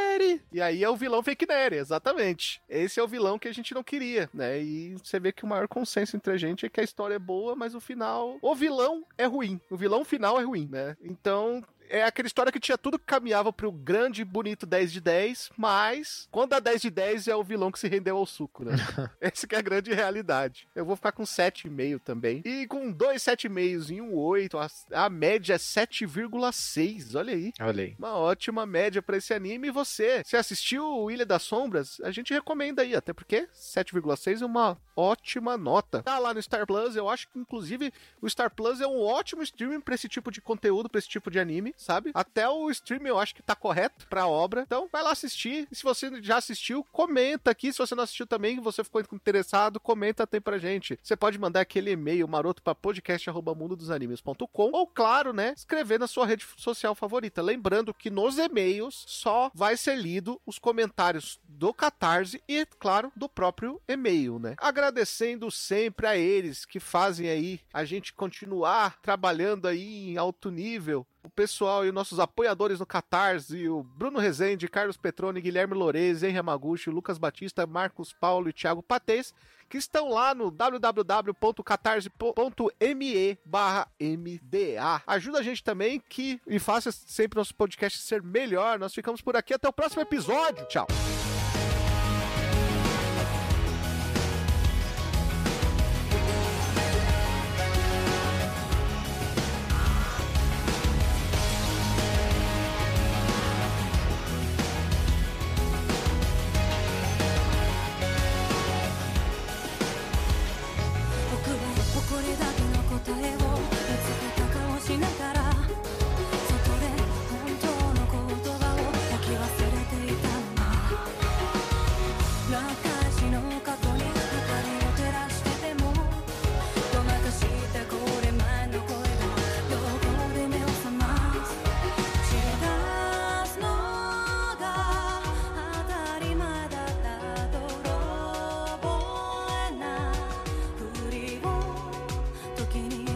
E aí é o vilão fake nerd, exatamente. Esse é o vilão que a gente não queria, né? E você vê que o maior consenso entre a gente é que a história é boa, mas o final. O vilão é ruim. O vilão final é ruim, né? Então. É aquela história que tinha tudo que caminhava pro grande, bonito 10 de 10, mas quando dá 10 de 10 é o vilão que se rendeu ao suco, né? Essa que é a grande realidade. Eu vou ficar com 7,5 também. E com dois 7,5 e um 8, a, a média é 7,6. Olha aí. Olha aí. Uma ótima média pra esse anime. E você, se assistiu Ilha das Sombras, a gente recomenda aí, até porque 7,6 é uma ótima nota. Tá lá no Star Plus, eu acho que inclusive o Star Plus é um ótimo streaming pra esse tipo de conteúdo, pra esse tipo de anime, sabe? Até o streaming eu acho que tá correto pra obra. Então vai lá assistir. E se você já assistiu, comenta aqui. Se você não assistiu também, você ficou interessado, comenta até pra gente. Você pode mandar aquele e-mail maroto pra podcast@mundodosanimes.com ou claro, né, escrever na sua rede social favorita. Lembrando que nos e-mails só vai ser lido os comentários do Catarse e, claro, do próprio e-mail, né? Agradecendo sempre a eles que fazem aí a gente continuar trabalhando aí em alto nível. O pessoal e os nossos apoiadores no Catarse, o Bruno Rezende, Carlos Petroni, Guilherme Lorez, Henry Yamaguchi, Lucas Batista, Marcos Paulo e Thiago Patês, que estão lá no www.catarse.me barra MDA. Ajuda a gente também que e faça sempre nosso podcast ser melhor. Nós ficamos por aqui. Até o próximo episódio. Tchau. skinny